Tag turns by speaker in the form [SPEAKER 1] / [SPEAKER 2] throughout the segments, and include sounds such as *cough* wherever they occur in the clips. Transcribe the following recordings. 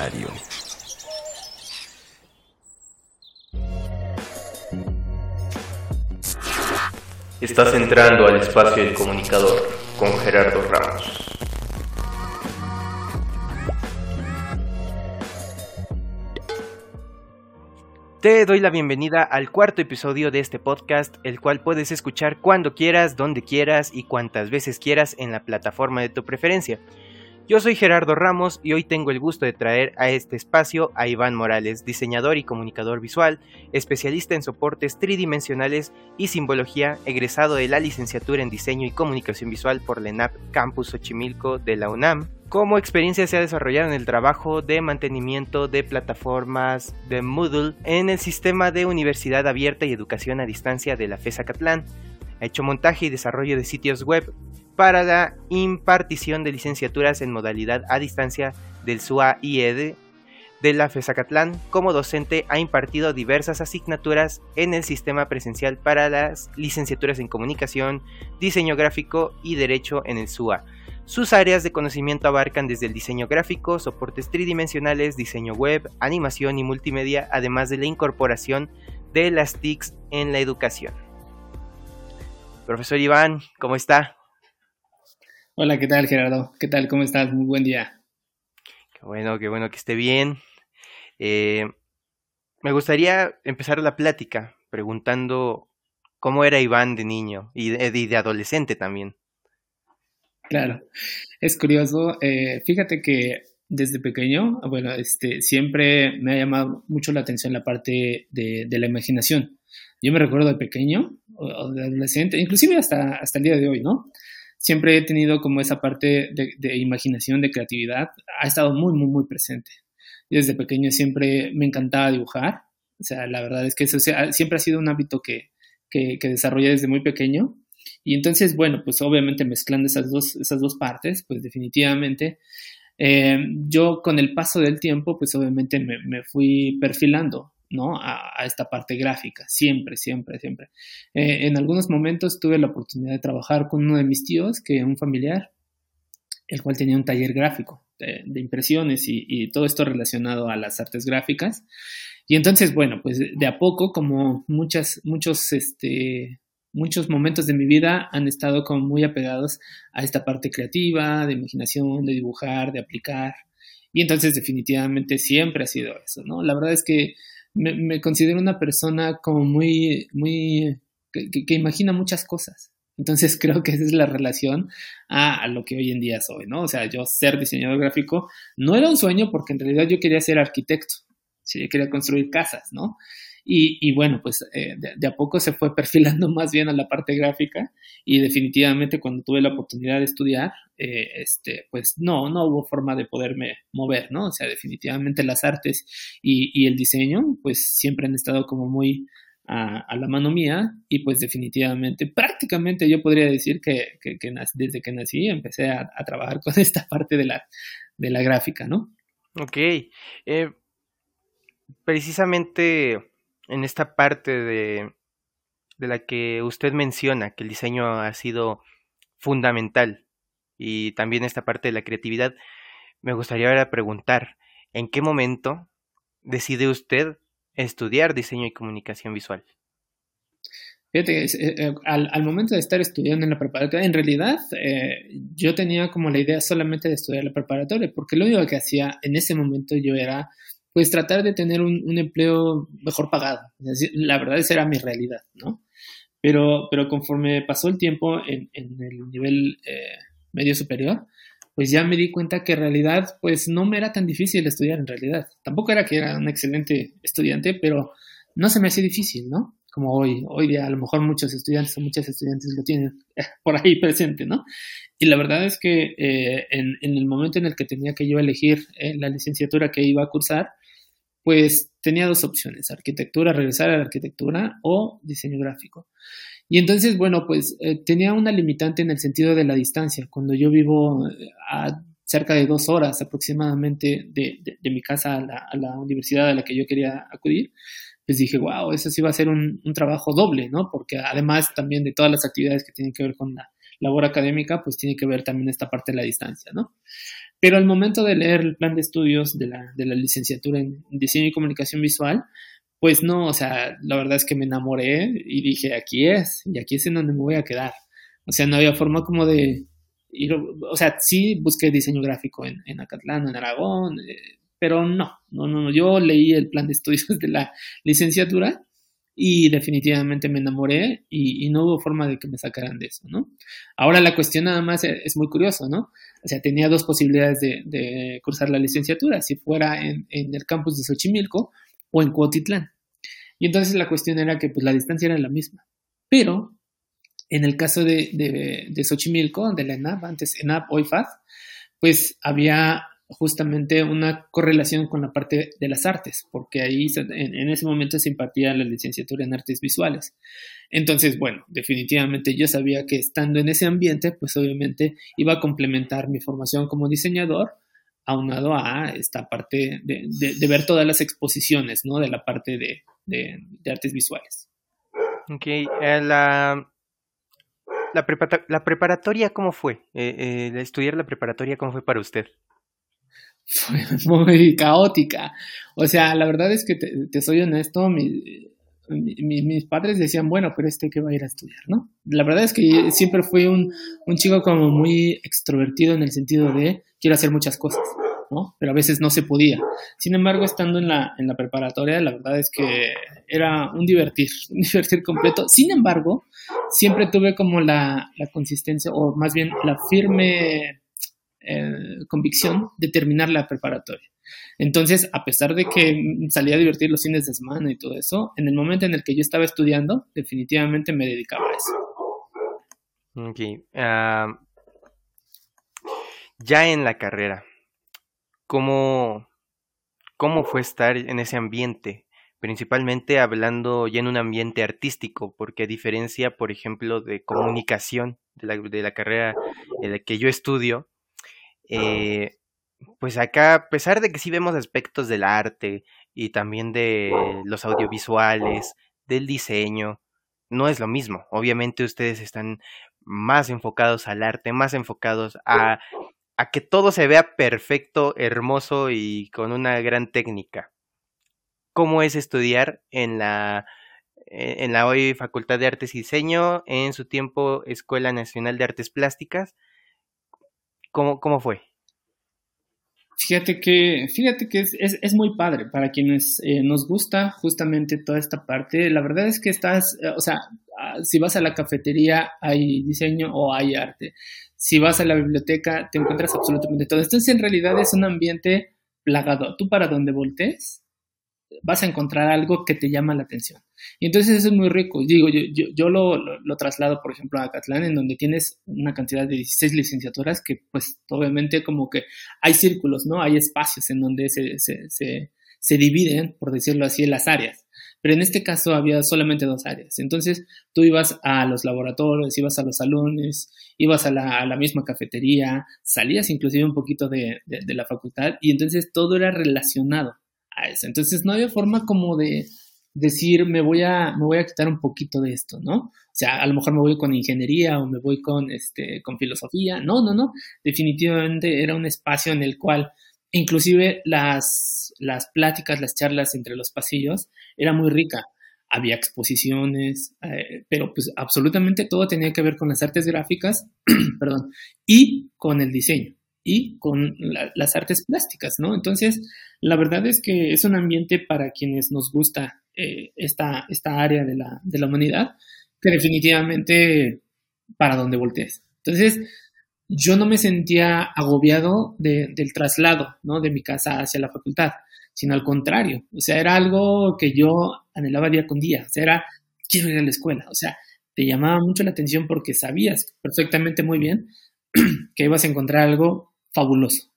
[SPEAKER 1] Diario.
[SPEAKER 2] Estás entrando al espacio del comunicador con Gerardo Ramos.
[SPEAKER 3] Te doy la bienvenida al cuarto episodio de este podcast, el cual puedes escuchar cuando quieras, donde quieras y cuantas veces quieras en la plataforma de tu preferencia. Yo soy Gerardo Ramos y hoy tengo el gusto de traer a este espacio a Iván Morales, diseñador y comunicador visual, especialista en soportes tridimensionales y simbología, egresado de la licenciatura en diseño y comunicación visual por la ENAP Campus Xochimilco de la UNAM. Como experiencia se ha desarrollado en el trabajo de mantenimiento de plataformas de Moodle en el sistema de Universidad Abierta y Educación a Distancia de la FESA Catlán. Ha hecho montaje y desarrollo de sitios web, para la impartición de licenciaturas en modalidad a distancia del SUA-IED de la FESACATLán. Como docente ha impartido diversas asignaturas en el sistema presencial para las licenciaturas en comunicación, diseño gráfico y derecho en el SUA. Sus áreas de conocimiento abarcan desde el diseño gráfico, soportes tridimensionales, diseño web, animación y multimedia, además de la incorporación de las TICs en la educación. Profesor Iván, ¿cómo está?
[SPEAKER 4] Hola, ¿qué tal Gerardo? ¿Qué tal? ¿Cómo estás? Muy buen día.
[SPEAKER 3] Qué bueno, qué bueno que esté bien. Eh, me gustaría empezar la plática preguntando cómo era Iván de niño y de, adolescente también.
[SPEAKER 4] Claro, es curioso. Eh, fíjate que desde pequeño, bueno, este, siempre me ha llamado mucho la atención la parte de, la imaginación. Yo me recuerdo de pequeño o de adolescente, inclusive hasta, hasta el día de hoy, ¿no? Siempre he tenido como esa parte de, imaginación, de creatividad, ha estado muy, muy, muy presente. desde pequeño siempre me encantaba dibujar, o sea, la verdad es que eso siempre ha sido un hábito que, que, desarrollé desde muy pequeño. Y entonces, bueno, pues obviamente mezclando esas dos, esas dos partes, pues definitivamente, eh, yo con el paso del tiempo, pues obviamente me, me fui perfilando ¿no? A, esta parte gráfica, siempre, siempre, siempre. Eh, en algunos momentos tuve la oportunidad de trabajar con uno de mis tíos, que un familiar, el cual tenía un taller gráfico de, impresiones y, todo esto relacionado a las artes gráficas. Y entonces, bueno, pues de a poco, como muchas, muchos, este, muchos momentos de mi vida han estado como muy apegados a esta parte creativa, de imaginación, de dibujar, de aplicar. Y entonces definitivamente siempre ha sido eso, ¿no? La verdad es que me, considero una persona como muy, muy, que, imagina muchas cosas. Entonces *laughs* creo que esa es la relación a, lo que hoy en día soy, ¿no? O sea, yo ser diseñador gráfico no era un sueño porque en realidad yo quería ser arquitecto, sí, quería construir casas, ¿no? Y, bueno, pues eh, de, a poco se fue *laughs* perfilando más bien a la parte gráfica y definitivamente cuando tuve la oportunidad de estudiar, eh, este, pues no, no hubo forma de poderme mover, ¿no? O sea, definitivamente las artes y, el diseño, pues siempre han estado como muy a, la mano mía y pues definitivamente, prácticamente yo podría decir que, desde que nací empecé a, trabajar con *laughs* esta parte de la, de la gráfica, ¿no?
[SPEAKER 3] Ok. Eh, precisamente en esta parte de, de la que usted menciona, que el diseño ha sido fundamental y también esta parte de la creatividad, me gustaría ahora preguntar, ¿en qué momento decide usted estudiar diseño y comunicación visual?
[SPEAKER 4] Fíjate, eh, eh, al, momento de estar estudiando en la preparatoria, en realidad eh, yo tenía como la idea solamente de estudiar la preparatoria, porque lo único que hacía en ese momento yo era pues tratar de tener un, empleo mejor pagado. la verdad esa era mi realidad, ¿no? Pero, pero conforme pasó el tiempo en, el nivel eh, medio superior, pues ya me di cuenta que en realidad pues no me era tan difícil estudiar en realidad. Tampoco era que era un excelente estudiante, pero no se me hacía difícil, ¿no? Como hoy, hoy día a lo mejor muchos estudiantes o muchas estudiantes lo tienen por ahí presente, ¿no? Y la verdad es que eh, en, el momento en el que tenía que yo elegir eh, la licenciatura que iba a cursar, pues tenía dos opciones, arquitectura, regresar a la arquitectura o diseño gráfico. Y entonces, bueno, pues eh, tenía una limitante en el sentido de la distancia. Cuando yo vivo eh, a cerca de dos horas aproximadamente de, mi casa a la, universidad a la que yo quería acudir, pues dije, wow, eso sí va a ser un, trabajo doble, ¿no? Porque además también de todas las actividades que tienen que ver con la labor académica, pues tiene que ver también esta parte de la distancia, ¿no? Pero al momento de leer el plan de estudios de la, de la licenciatura en diseño y comunicación visual, pues no, o sea, la verdad es que me enamoré y dije, aquí es, y aquí es en donde me voy a quedar. O sea, no había forma como de ir, o sea, sí busqué diseño gráfico en, en Acatlán, en Aragón, eh, pero no, no, no, yo leí el plan de estudios de la licenciatura y definitivamente me enamoré y, no hubo forma de que me sacaran de eso, ¿no? Ahora la cuestión nada más es, muy curioso, ¿no? O sea, tenía dos posibilidades de, cursar la licenciatura, si fuera en, el campus de Xochimilco o en Cuautitlán. Y entonces la cuestión era que pues la distancia era la misma. Pero en el caso de, de, de Xochimilco, de la ENAP, antes ENAP, hoy pues había justamente una correlación con la parte de las artes, porque ahí en, ese momento se impartía la licenciatura en artes visuales. Entonces, bueno, definitivamente yo sabía que estando en ese ambiente, pues obviamente iba a complementar mi formación como diseñador, aunado a esta parte de, ver todas las exposiciones, ¿no? De la parte de, artes visuales.
[SPEAKER 3] Ok, eh, la, la, preparatoria, ¿cómo fue? Eh, eh, estudiar la preparatoria, ¿cómo fue para usted?
[SPEAKER 4] Fue *laughs* muy caótica. O sea, la verdad es que te, soy honesto, mis padres decían, bueno, pero este que va a ir a estudiar, ¿no? La verdad es que siempre fui un, un chico como muy extrovertido en el sentido de quiero hacer muchas cosas. ¿no? Pero a veces no se podía. Sin embargo, estando en la, en la preparatoria, la verdad es que era un divertir, *laughs* un divertir completo. Sin embargo, siempre tuve como la, la consistencia, o más bien la firme eh, convicción de terminar la preparatoria. Entonces, a pesar de que salía a divertir los fines de semana y todo eso, en el momento en el que yo estaba estudiando, definitivamente me dedicaba a eso.
[SPEAKER 3] Ok. Ah, ya en la carrera, ¿cómo, ¿cómo fue estar en ese ambiente? Principalmente hablando ya en un ambiente artístico, porque a diferencia, por ejemplo, de comunicación, de la, de la carrera en la que yo estudio, eh, pues acá, a pesar de que sí vemos aspectos del arte y también de los audiovisuales, del diseño, no es lo mismo. Obviamente ustedes están más enfocados al arte, más enfocados a, a que todo se vea perfecto, hermoso y con una gran técnica. ¿Cómo es estudiar en la, e, en la hoy Facultad de Artes y Diseño, en su tiempo Escuela Nacional de Artes Plásticas? ¿Cómo, cómo fue?
[SPEAKER 4] Fíjate que, fíjate que es, es, muy padre para quienes eh, nos gusta justamente toda esta parte. La verdad es que estás, eh, o sea, ah, si vas a la cafetería hay diseño o hay arte. Si vas a la biblioteca te encuentras absolutamente todo. Entonces en realidad es un ambiente plagado. Tú para donde voltees vas a encontrar algo que te llama la atención. Y entonces eso es muy rico. Digo, yo, yo, yo lo, lo, traslado, por ejemplo, a Catlán, en donde tienes una cantidad de 16 licenciaturas que, pues, obviamente como que hay círculos, ¿no? Hay espacios en donde se, se, se, se dividen, por decirlo así, las áreas. Pero en este caso había solamente dos áreas. Entonces tú ibas a los laboratorios, ibas a los salones, ibas a la, a la misma cafetería, salías inclusive un poquito de, de, de, la facultad y entonces todo era relacionado Entonces no había forma como de, decir, me voy a, me voy a quitar un poquito de esto, ¿no? O sea, a lo mejor me voy con ingeniería o me voy con, este, con filosofía. No, no, no. Definitivamente era un espacio en el cual, inclusive las, las pláticas, las charlas entre los pasillos, era muy rica. Había exposiciones, eh, pero pues absolutamente todo tenía que ver con las artes gráficas, *clears throat* perdón, y con el diseño con las artes plásticas, ¿no? Entonces, la verdad es que es un ambiente para quienes nos gusta eh, esta, esta área de la, de la humanidad, que definitivamente para donde voltees. Entonces, yo no me sentía agobiado del traslado, ¿no? De mi casa hacia la facultad, sino al contrario. O sea, era algo que yo anhelaba día con día. O sea, era, quiero ir a la escuela. O sea, te llamaba mucho la atención porque sabías perfectamente muy bien *clears throat* que ibas a encontrar algo fabuloso.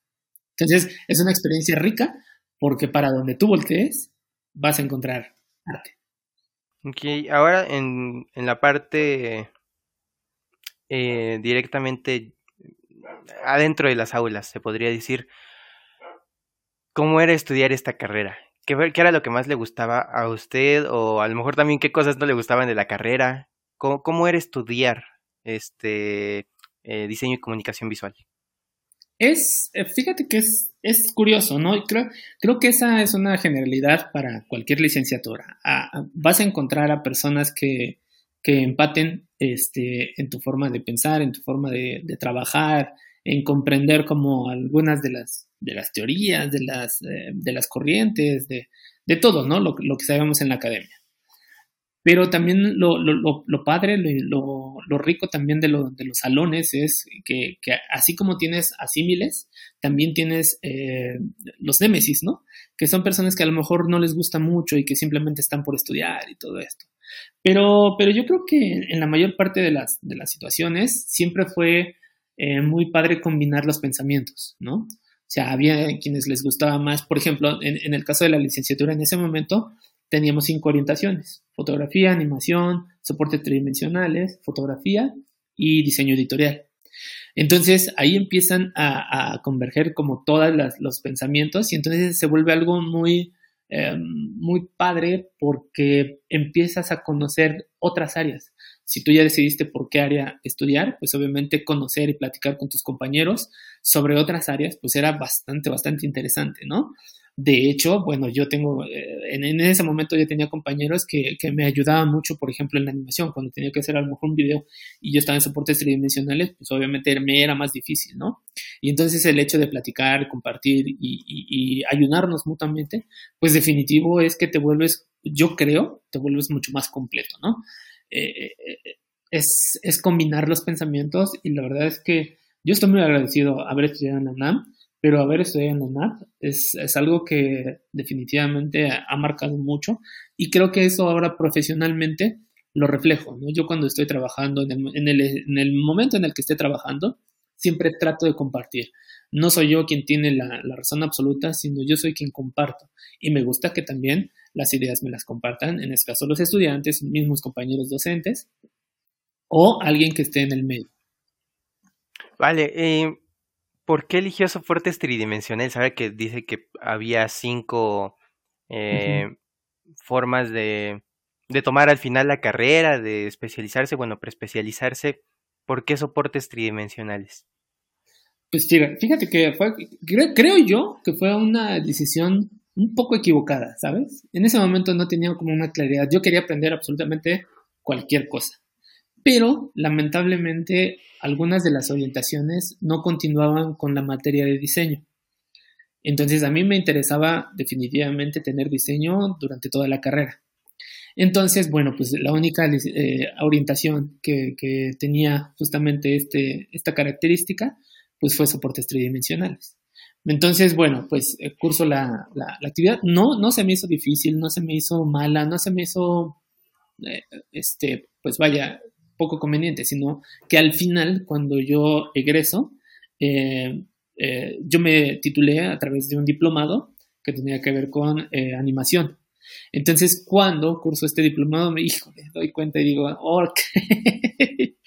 [SPEAKER 4] Entonces, es una experiencia rica porque para donde tú voltees, vas a encontrar
[SPEAKER 3] Ok, ahora en, en la parte eh, directamente adentro de las aulas, se podría decir, ¿cómo era estudiar esta carrera? ¿Qué, ¿Qué, era lo que más le gustaba a usted? O a lo mejor también qué cosas no le gustaban de la carrera. ¿Cómo, cómo era estudiar este eh, diseño y comunicación visual?
[SPEAKER 4] Es, eh, fíjate que es, es curioso, ¿no? Creo, creo que esa es una generalidad para cualquier licenciatura. vas a encontrar a personas que, que empaten este, en tu forma de pensar, en tu forma de, trabajar, en comprender como algunas de las, de las teorías, de las, eh, de las corrientes, de, de todo, ¿no? Lo, lo, que sabemos en la academia. Pero también lo, lo, lo padre, lo, rico también de, de los salones es que, que, así como tienes asímiles, también tienes eh, los némesis, ¿no? Que son personas que a lo mejor no les gusta mucho y que simplemente están por estudiar y todo esto. Pero, pero yo creo que en la mayor parte de las, de las situaciones siempre fue eh, muy padre combinar los pensamientos, ¿no? O sea, había quienes les gustaba más, por ejemplo, en, en el caso de la licenciatura en ese momento, teníamos cinco orientaciones, fotografía, animación, soportes tridimensionales, fotografía y diseño editorial. Entonces ahí empiezan a, converger como todos los pensamientos y entonces se vuelve algo muy, em, muy padre porque empiezas a conocer otras áreas. Si tú ya decidiste por qué área estudiar, pues obviamente conocer y platicar con tus compañeros sobre otras áreas, pues era bastante, bastante interesante, ¿no? De hecho, bueno, yo tengo, eh, en, ese momento yo tenía compañeros que, me ayudaban mucho, por ejemplo, en la animación, cuando tenía que hacer a lo mejor un video y yo estaba en soportes tridimensionales, pues obviamente me era más difícil, ¿no? Y entonces el hecho de platicar, compartir y, ayudarnos mutuamente, pues definitivo es que te vuelves, yo creo, te vuelves mucho más completo, ¿no? Eh, eh, es, es combinar los pensamientos y la verdad es que yo estoy muy agradecido haber estudiado en la UNAM pero haber estudiado en UNAP es, es, algo que definitivamente ha marcado mucho y creo que eso ahora profesionalmente lo reflejo. ¿no? Yo cuando estoy trabajando, en el, en, el, en el, momento en el que esté trabajando, siempre trato de compartir. No soy yo quien tiene la, la, razón absoluta, sino yo soy quien comparto. Y me gusta que también las ideas me las compartan, en este caso los estudiantes, mismos compañeros docentes o alguien que esté en el medio.
[SPEAKER 3] Vale, eh, ¿Por qué eligió soportes tridimensionales? Sabe que dice que había cinco eh, formas de, de, tomar al final la carrera, de especializarse, bueno, preespecializarse. ¿Por qué soportes tridimensionales?
[SPEAKER 4] Pues fíjate que fue, creo, yo que fue una decisión un poco equivocada, ¿sabes? En ese momento no tenía como una claridad. Yo quería aprender absolutamente cualquier cosa. Pero lamentablemente algunas de las orientaciones no continuaban con la materia de diseño. Entonces a mí me interesaba definitivamente tener diseño durante toda la carrera. Entonces, bueno, pues la única eh, orientación que, tenía justamente este, esta característica, pues fue soportes tridimensionales. Entonces, bueno, pues eh, curso la, la, actividad. No, no se me hizo difícil, no se me hizo mala, no se me hizo, eh, este, pues vaya, poco conveniente, sino que al final, cuando yo egreso, eh, eh, yo me titulé a través de un diplomado que tenía que ver con eh, animación. Entonces, cuando curso este diplomado, me doy cuenta y digo, ok, *laughs*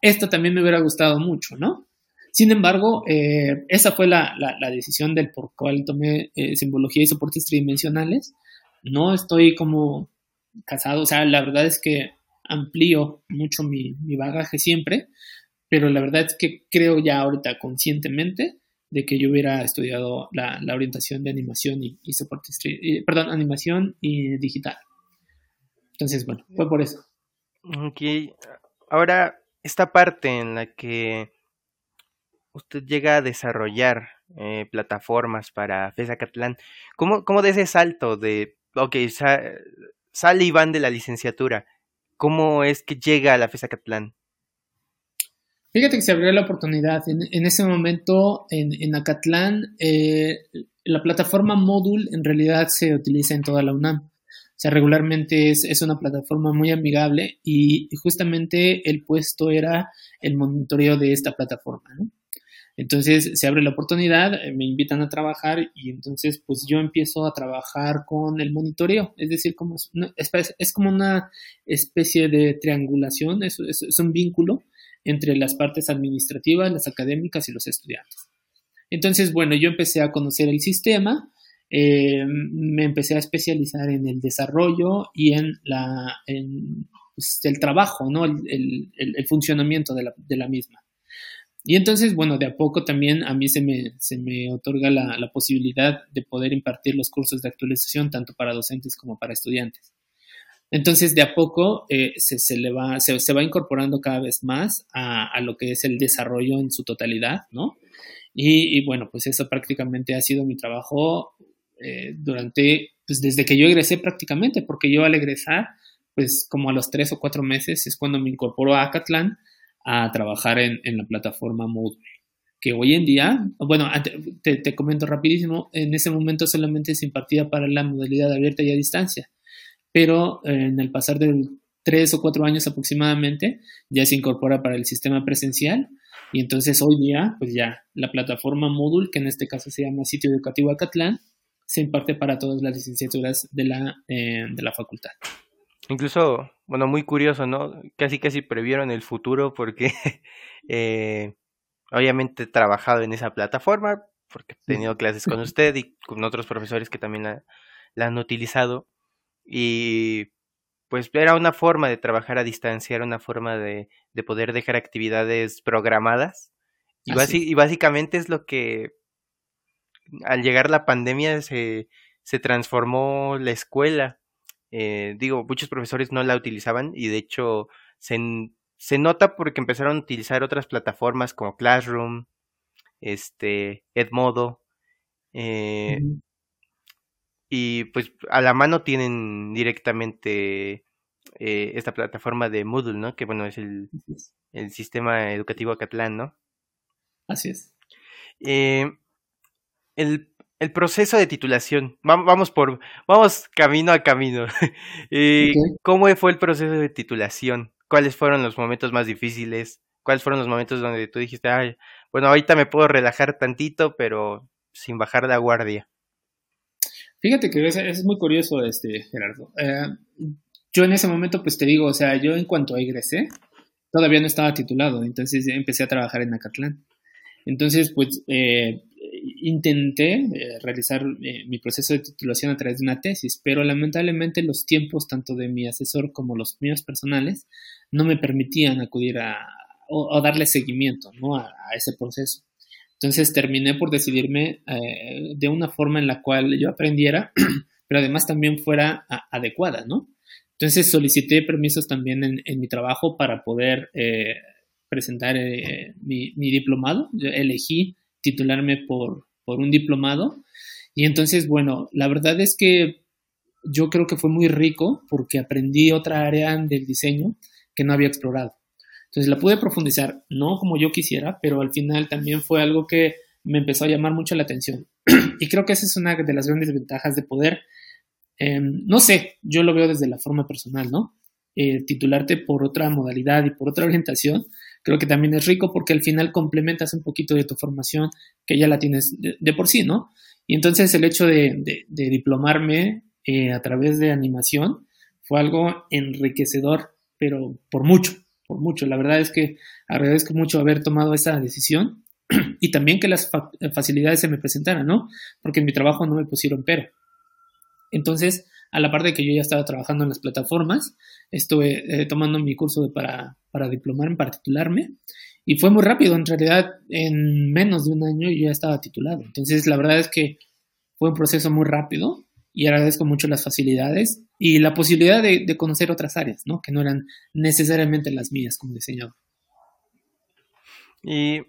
[SPEAKER 4] esto también me hubiera gustado mucho, ¿no? Sin embargo, esa fue la, la, decisión del por cual tomé simbología y soportes tridimensionales. No estoy como casado, o sea, la verdad es que amplío mucho mi, bagaje siempre, pero la verdad es que creo ya ahorita conscientemente de que yo hubiera estudiado la, orientación de animación y, soporte, perdón, animación y digital. Entonces, bueno, fue por eso.
[SPEAKER 3] Ok, ahora esta parte en la que usted llega a desarrollar eh, plataformas para FESA Catlán, ¿cómo, ¿cómo, de ese salto de, ok, sale Iván de la licenciatura, ¿Cómo es que llega a la FESA Acatlán?
[SPEAKER 4] Fíjate que se abrió la oportunidad. En, ese momento, en, en Acatlán, eh, la plataforma Modul en realidad se utiliza en toda la UNAM. O sea, regularmente es, es una plataforma muy amigable y, justamente el puesto era el monitoreo de esta plataforma. ¿no? Entonces se abre la oportunidad, eh, me invitan a trabajar y entonces pues yo empiezo a trabajar con el monitoreo, es decir, como es, como una especie de triangulación, es, es, un vínculo entre las partes administrativas, las académicas y los estudiantes. Entonces, bueno, yo empecé a conocer el sistema, eh, me empecé a especializar en el desarrollo y en, la, en pues, el trabajo, ¿no? el, el, el funcionamiento de la, de la misma. Y entonces, bueno, de a poco también a mí se me, se me otorga la, la posibilidad de poder impartir los cursos de actualización tanto para docentes como para estudiantes. Entonces, de a poco eh, se, se, le va, se, se, va incorporando cada vez más a, a, lo que es el desarrollo en su totalidad, ¿no? Y, y bueno, pues eso prácticamente ha sido mi trabajo eh, durante, pues desde que yo egresé prácticamente, porque yo al egresar, pues como a los tres o cuatro meses es cuando me incorporo a Acatlán a trabajar en, en la plataforma Moodle que hoy en día, bueno, te, te, comento rapidísimo, en ese momento solamente se impartía para la modalidad abierta y a distancia, pero en el pasar de tres o cuatro años aproximadamente ya se incorpora para el sistema presencial y entonces hoy día, pues ya la plataforma Moodle, que en este caso se llama Sitio Educativo Acatlán, se imparte para todas las licenciaturas de la, eh, de la facultad.
[SPEAKER 3] Incluso, bueno, muy curioso, ¿no? Casi, casi previeron el futuro porque *laughs* eh, obviamente he trabajado en esa plataforma, porque he tenido clases con *laughs* usted y con otros profesores que también la, la han utilizado. Y pues era una forma de trabajar a distancia, era una forma de, de poder dejar actividades programadas. Y, y, básicamente es lo que al llegar la pandemia se, se transformó la escuela. Eh, digo, muchos profesores no la utilizaban y de hecho se, se nota porque empezaron a utilizar otras plataformas como Classroom, este, Edmodo, eh, uh -huh. y pues a la mano tienen directamente eh, esta plataforma de Moodle, ¿no? Que bueno, es el, el sistema educativo Acatlán, ¿no?
[SPEAKER 4] Así es.
[SPEAKER 3] Eh, el, el, proceso de titulación, vamos por, vamos camino a camino. *laughs* eh, okay. ¿Cómo fue el proceso de titulación? ¿Cuáles fueron los momentos más difíciles? ¿Cuáles fueron los momentos donde tú dijiste, ay, bueno, ahorita me puedo relajar tantito, pero sin bajar la guardia?
[SPEAKER 4] Fíjate que es, es muy curioso, este, Gerardo. Eh, yo en ese momento, pues te digo, o sea, yo en cuanto egresé, todavía no estaba titulado, entonces empecé a trabajar en Acatlán. Entonces, pues eh, intenté eh, realizar eh, mi proceso de titulación a través de una tesis, pero lamentablemente los tiempos tanto de mi asesor como los míos personales no me permitían acudir a darle seguimiento a, ese proceso. Entonces terminé por decidirme eh, de una forma en la cual yo aprendiera, *clears throat* pero además también fuera adecuada, ¿no? Entonces solicité permisos también en, en mi trabajo para poder eh, presentar mi, diplomado. Elegí titularme por, por un diplomado. Y entonces, bueno, la verdad es que yo creo que fue muy rico porque aprendí otra área del diseño que no había explorado. Entonces la pude profundizar, no como yo quisiera, pero al final también fue algo que me empezó a llamar mucho la atención. *clears throat* y creo que esa es una de las grandes ventajas de poder, eh, no sé, yo lo veo desde la forma personal, ¿no? Eh, titularte por otra modalidad y por otra orientación, creo que también es rico porque al final complementas un poquito de tu formación que ya la tienes de, de por sí, ¿no? Y entonces el hecho de, de, de diplomarme eh, a través de animación fue algo enriquecedor, pero por mucho, por mucho. La verdad es que agradezco mucho haber tomado esa decisión *clears throat* y también que las fa facilidades se me presentaran, ¿no? Porque en mi trabajo no me pusieron pero. Entonces, a la par de que yo ya estaba trabajando en las plataformas, estuve eh, tomando mi curso para, para diplomarme, para titularme, y fue muy rápido, en realidad en menos de un año yo ya estaba titulado. Entonces, la verdad es que fue un proceso muy rápido y agradezco mucho las facilidades y la posibilidad de, de conocer otras áreas, ¿no? Que no eran necesariamente las mías como diseñador.
[SPEAKER 3] ¿Y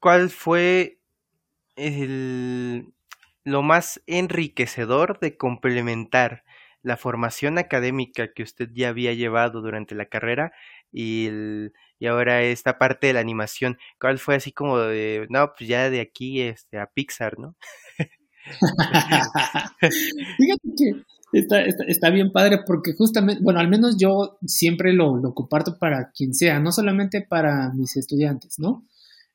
[SPEAKER 3] cuál fue el, lo más enriquecedor de complementar la formación académica que usted ya había llevado durante la carrera y, y ahora esta parte de la animación? ¿Cuál fue así como de, no, pues ya de aquí este, a Pixar, ¿no? *laughs*
[SPEAKER 4] Fíjate que está, está, está, bien padre porque justamente, bueno, al menos yo siempre lo, lo, comparto para quien sea, no solamente para mis estudiantes, ¿no?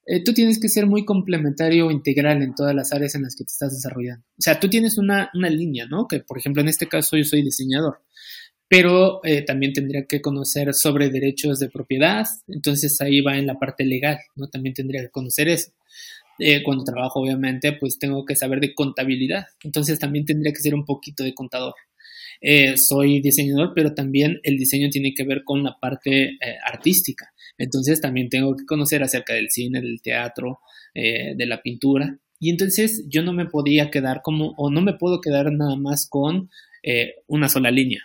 [SPEAKER 4] Eh, tú tienes que ser muy complementario o integral en todas las áreas en las que te estás desarrollando. O sea, tú tienes una, una línea, ¿no? Que, por ejemplo, en este caso yo soy diseñador, pero eh, también tendría que conocer sobre derechos de propiedad, entonces ahí va en la parte legal, ¿no? También tendría que conocer eso. Eh, cuando trabajo, obviamente, pues tengo que saber de contabilidad. Entonces también tendría que ser un poquito de contador. soy diseñador, pero también el diseño tiene que ver con la parte artística. Entonces también tengo que conocer acerca del cine, del teatro, eh, de la pintura. Y entonces yo no me podía quedar como, o no me puedo quedar nada más con una sola línea.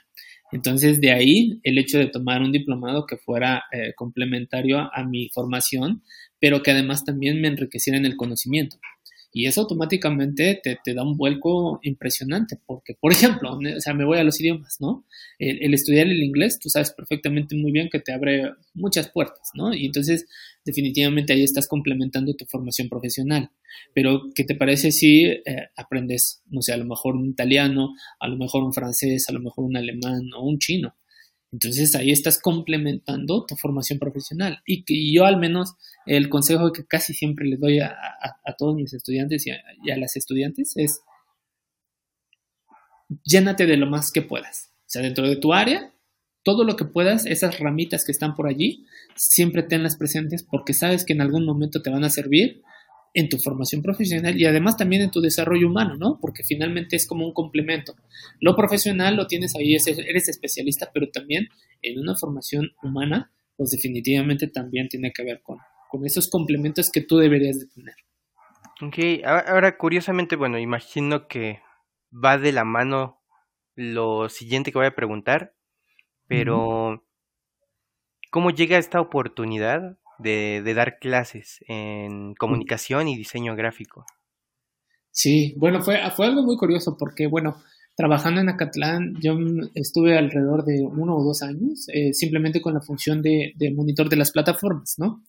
[SPEAKER 4] Entonces de ahí el hecho de tomar un diplomado que fuera complementario a mi formación, pero que además también me enriqueciera en el conocimiento. Y eso automáticamente te, te, da un vuelco impresionante, porque, por *laughs* ejemplo, o sea, me voy a los idiomas, ¿no? El, estudiar el inglés, tú sabes perfectamente muy bien que te abre muchas puertas, ¿no? Y entonces, definitivamente ahí estás complementando tu formación profesional. Pero, ¿qué te parece si eh, aprendes, no sé, a lo mejor un italiano, a lo mejor un francés, a lo mejor un alemán o un chino? Entonces ahí estás complementando tu formación profesional. Y que yo al menos el consejo que casi siempre les doy a, todos mis estudiantes y a, las estudiantes es llénate de lo más que puedas. O sea, dentro de tu área, todo lo que puedas, esas ramitas que están por allí, siempre tenlas presentes porque sabes que en algún momento te van a servir en tu formación profesional y además también en tu desarrollo humano, ¿no? Porque finalmente es como un complemento. Lo profesional lo tienes ahí, eres especialista, pero también en una formación humana, pues definitivamente también tiene que ver con, con esos complementos que tú deberías de tener.
[SPEAKER 3] Ok, ahora curiosamente, bueno, imagino que va de la mano lo siguiente que voy a preguntar, pero ¿cómo llega esta oportunidad de, dar clases en comunicación y diseño gráfico.
[SPEAKER 4] Sí, bueno, fue, fue algo muy curioso porque, bueno, trabajando en Acatlán, yo estuve alrededor de uno o dos años, eh, simplemente con la función de, monitor de las plataformas, ¿no?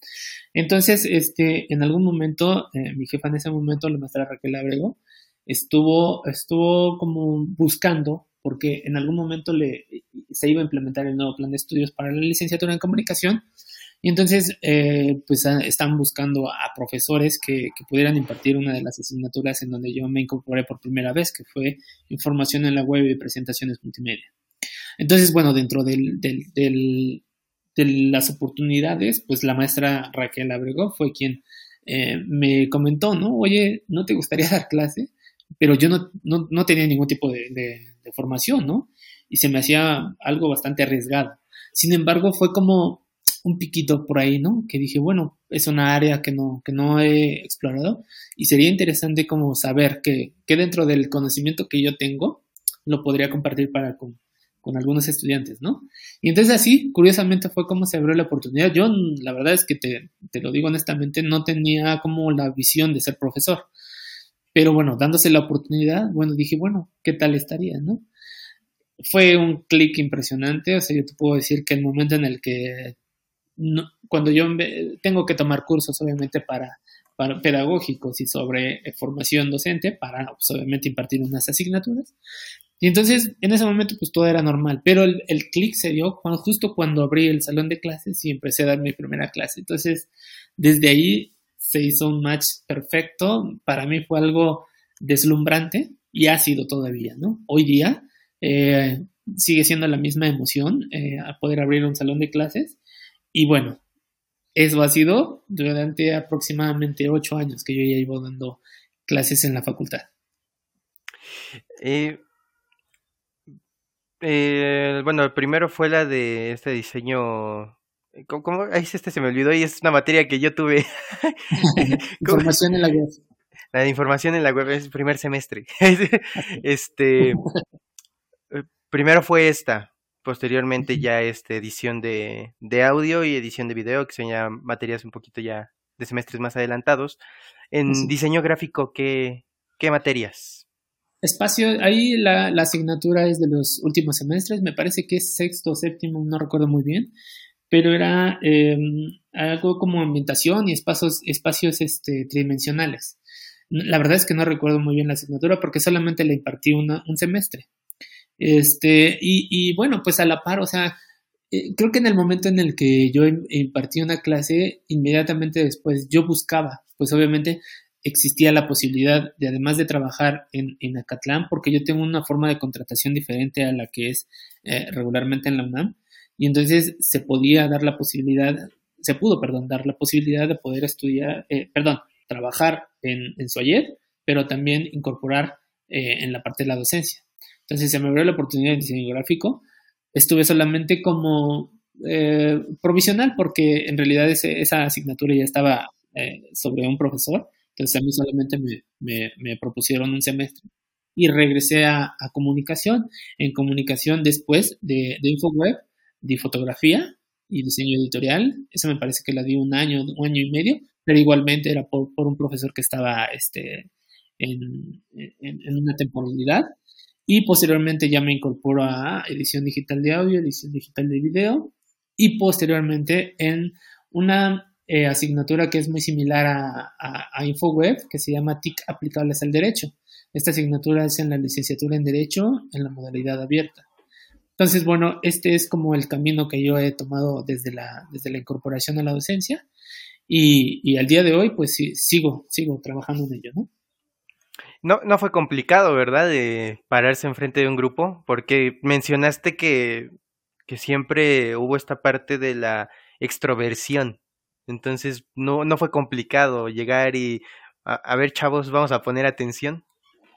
[SPEAKER 4] Entonces, este, en algún momento, eh, mi jefa en ese momento, la maestra Raquel Abrego, estuvo, estuvo como buscando, porque en algún momento le, se iba a implementar el nuevo plan de estudios para la licenciatura en comunicación, y entonces, eh, pues ah, están buscando a profesores que, pudieran impartir una de las asignaturas en donde yo me incorporé por primera vez, que fue información en la web y presentaciones multimedia. Entonces, bueno, dentro del, de las oportunidades, pues la maestra Raquel Abrego fue quien eh, me comentó, ¿no? Oye, ¿no te gustaría *laughs* dar clase? Pero yo no, no, tenía ningún tipo de formación, ¿no? Y se me hacía algo bastante arriesgado. Sin embargo, fue como un piquito por ahí, ¿no? Que dije, bueno, es una área que no, que no he explorado y sería interesante como saber que, que dentro del conocimiento que yo tengo lo podría compartir para con, con algunos estudiantes, ¿no? Y entonces así, curiosamente, fue como se abrió la oportunidad. Yo, la verdad es que te, te lo digo honestamente, no tenía como la visión de ser profesor. Pero bueno, dándose la oportunidad, bueno, dije, bueno, ¿qué tal estaría, no? Fue un clic impresionante, o sea, yo te puedo decir que el momento en el que cuando yo tengo que tomar cursos, obviamente, para, para pedagógicos y sobre eh, formación docente, para, pues, obviamente, impartir unas asignaturas. Y entonces, en ese momento, pues todo era normal, pero el, el clic se dio justo cuando abrí el salón de clases y empecé a dar mi primera clase. Entonces, desde ahí se hizo un match perfecto. Para mí fue algo deslumbrante y ha sido todavía, ¿no? Hoy día eh, sigue siendo la misma emoción eh, a poder abrir un salón de clases y bueno, eso ha sido durante aproximadamente ocho años que yo ya llevo dando clases en la facultad.
[SPEAKER 3] Eh, eh, bueno, primero fue la de este diseño. ¿Cómo? Ahí este se me olvidó y es una materia que yo tuve. *laughs*
[SPEAKER 4] información en la web.
[SPEAKER 3] La de información en la web es el primer semestre. *laughs* este. Eh, *laughs* primero fue esta, posteriormente ya este, edición de, de, audio y edición de video, que son ya materias un poquito ya de semestres más adelantados. En diseño gráfico, ¿qué, ¿qué, materias?
[SPEAKER 4] Espacio, ahí la, la, asignatura es de los últimos semestres, me parece que es sexto o séptimo, no recuerdo muy bien, pero era em, algo como ambientación y espacios, espacios este, tridimensionales. La verdad es que no recuerdo muy bien la asignatura porque solamente la impartí una, un semestre. Este, y, bueno, pues a la par, o sea, eh, creo que en el momento en el que yo impartí una clase, inmediatamente después yo buscaba, pues obviamente existía la posibilidad de, además de trabajar en, en Acatlán, porque yo tengo una forma de contratación diferente a la que es eh, regularmente en la UNAM, y entonces se podía dar la posibilidad, se pudo, perdón, dar la posibilidad de poder estudiar, eh, perdón, trabajar en, en Soyer, pero también incorporar en la parte de la docencia. Entonces se me abrió la oportunidad de diseño gráfico. Estuve solamente como eh, provisional porque en realidad esa asignatura ya estaba eh, sobre un profesor. Entonces a mí solamente me, me, propusieron un semestre y regresé a, comunicación. En comunicación después de, de InfoWeb, de fotografía y diseño editorial. Eso me parece que la di un año, un año y medio, pero igualmente era por, por un profesor que estaba este, en, en, una temporalidad. Y posteriormente ya me incorporo a edición digital de audio, edición digital de video y posteriormente en una eh, asignatura que es muy similar a, a, InfoWeb, que se llama TIC aplicables al derecho. Esta asignatura es en la licenciatura en Derecho en la modalidad abierta. Entonces, bueno, este es como el camino que yo he tomado desde la, desde la incorporación a la docencia y, y al día de hoy, pues sí, sigo, sigo trabajando en ello, ¿no?
[SPEAKER 3] No, no fue complicado, ¿verdad? De pararse enfrente de un grupo, porque mencionaste que, que siempre hubo esta parte de la extroversión. Entonces, no, no fue complicado llegar y, a, ver, chavos, vamos a poner atención.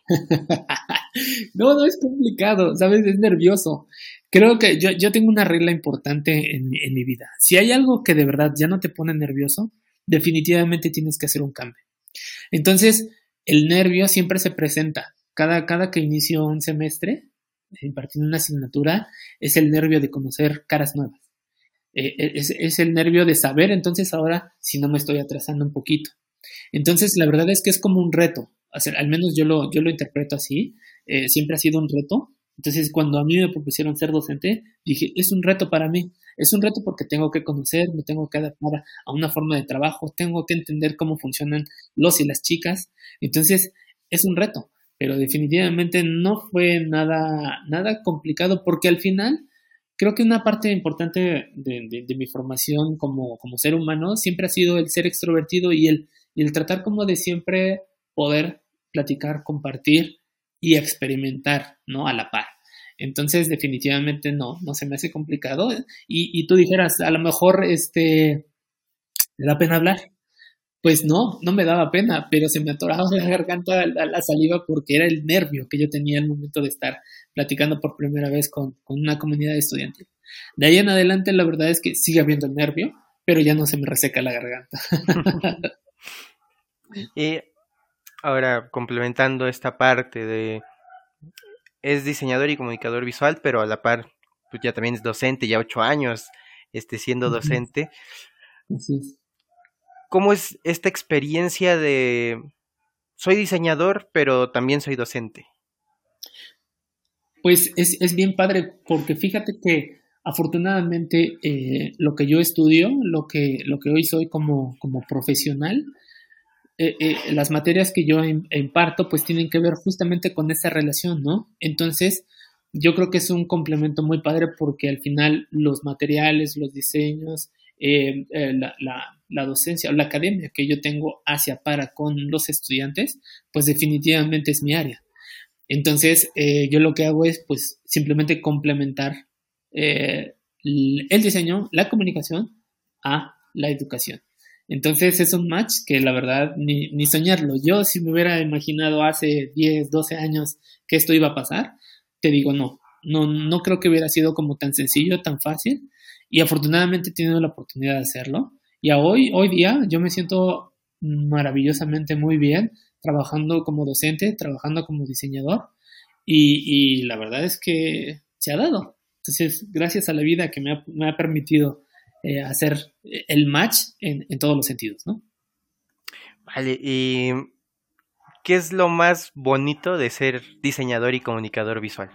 [SPEAKER 3] *laughs*
[SPEAKER 4] no, no es complicado, ¿sabes? Es nervioso. Creo que yo, yo tengo una regla importante en, en mi vida. Si hay algo que de verdad ya no te pone nervioso, definitivamente tienes que hacer un cambio. Entonces, el nervio siempre se presenta. Cada, cada que inicio un semestre, impartiendo una asignatura, es el nervio de conocer caras nuevas. Eh, eh, es, el nervio de saber entonces ahora si no me estoy atrasando un poquito. Entonces, la verdad es que es como un reto. al menos yo lo, yo lo interpreto así. Eh, siempre ha sido un reto. Entonces, cuando a mí me propusieron ser docente, dije, es un reto para mí. Es un reto porque tengo que conocer, me tengo que adaptar a una forma de trabajo, tengo que entender cómo funcionan los y las chicas. Entonces, es un reto, pero definitivamente no fue nada, nada complicado porque al final creo que una parte importante de, mi formación como, como, ser humano siempre ha sido el ser extrovertido y el, y el tratar como de siempre poder platicar, compartir y experimentar, ¿no? A la par. Entonces, definitivamente no, no se me hace complicado. Y, tú dijeras, a lo mejor, este, ¿me da pena hablar? Pues no, no me daba pena, pero se me atoraba la garganta la, saliva porque era el nervio que yo tenía al momento de estar platicando por primera vez con, una comunidad estudiantil. De ahí en adelante, la verdad es que sigue habiendo el nervio, pero ya no se me reseca la garganta.
[SPEAKER 3] y *laughs* ahora, complementando esta parte de es diseñador y comunicador visual, pero a la par, pues ya también es docente, ya ocho años este, siendo docente. ¿Cómo es esta experiencia de soy diseñador, pero también soy docente?
[SPEAKER 4] Pues es, es bien padre, porque fíjate que afortunadamente eh, lo que yo estudio, lo que, lo que hoy soy como, como profesional, eh, eh, las materias que yo imparto pues tienen que ver justamente con esa relación, ¿no? Entonces, yo creo que es un complemento muy padre porque al final los materiales, los diseños, eh, la, la, docencia o la academia que yo tengo hacia para con los estudiantes, pues definitivamente es mi área. Entonces, yo lo que hago es pues simplemente complementar el diseño, la comunicación a la educación. Entonces es un match que la verdad ni, ni soñarlo. Yo si me hubiera imaginado hace 10, 12 años que esto iba a pasar, te digo no. No, no creo que hubiera sido como tan sencillo, tan fácil. Y afortunadamente he tenido la oportunidad de hacerlo. Y a hoy, hoy día yo me siento maravillosamente muy bien trabajando como docente, trabajando como diseñador. Y, y la verdad es que se ha dado. Entonces, gracias a la vida que me ha, me ha permitido eh, hacer el match en, todos los sentidos, ¿no?
[SPEAKER 3] Vale, y ¿qué es lo más bonito de ser diseñador y comunicador visual?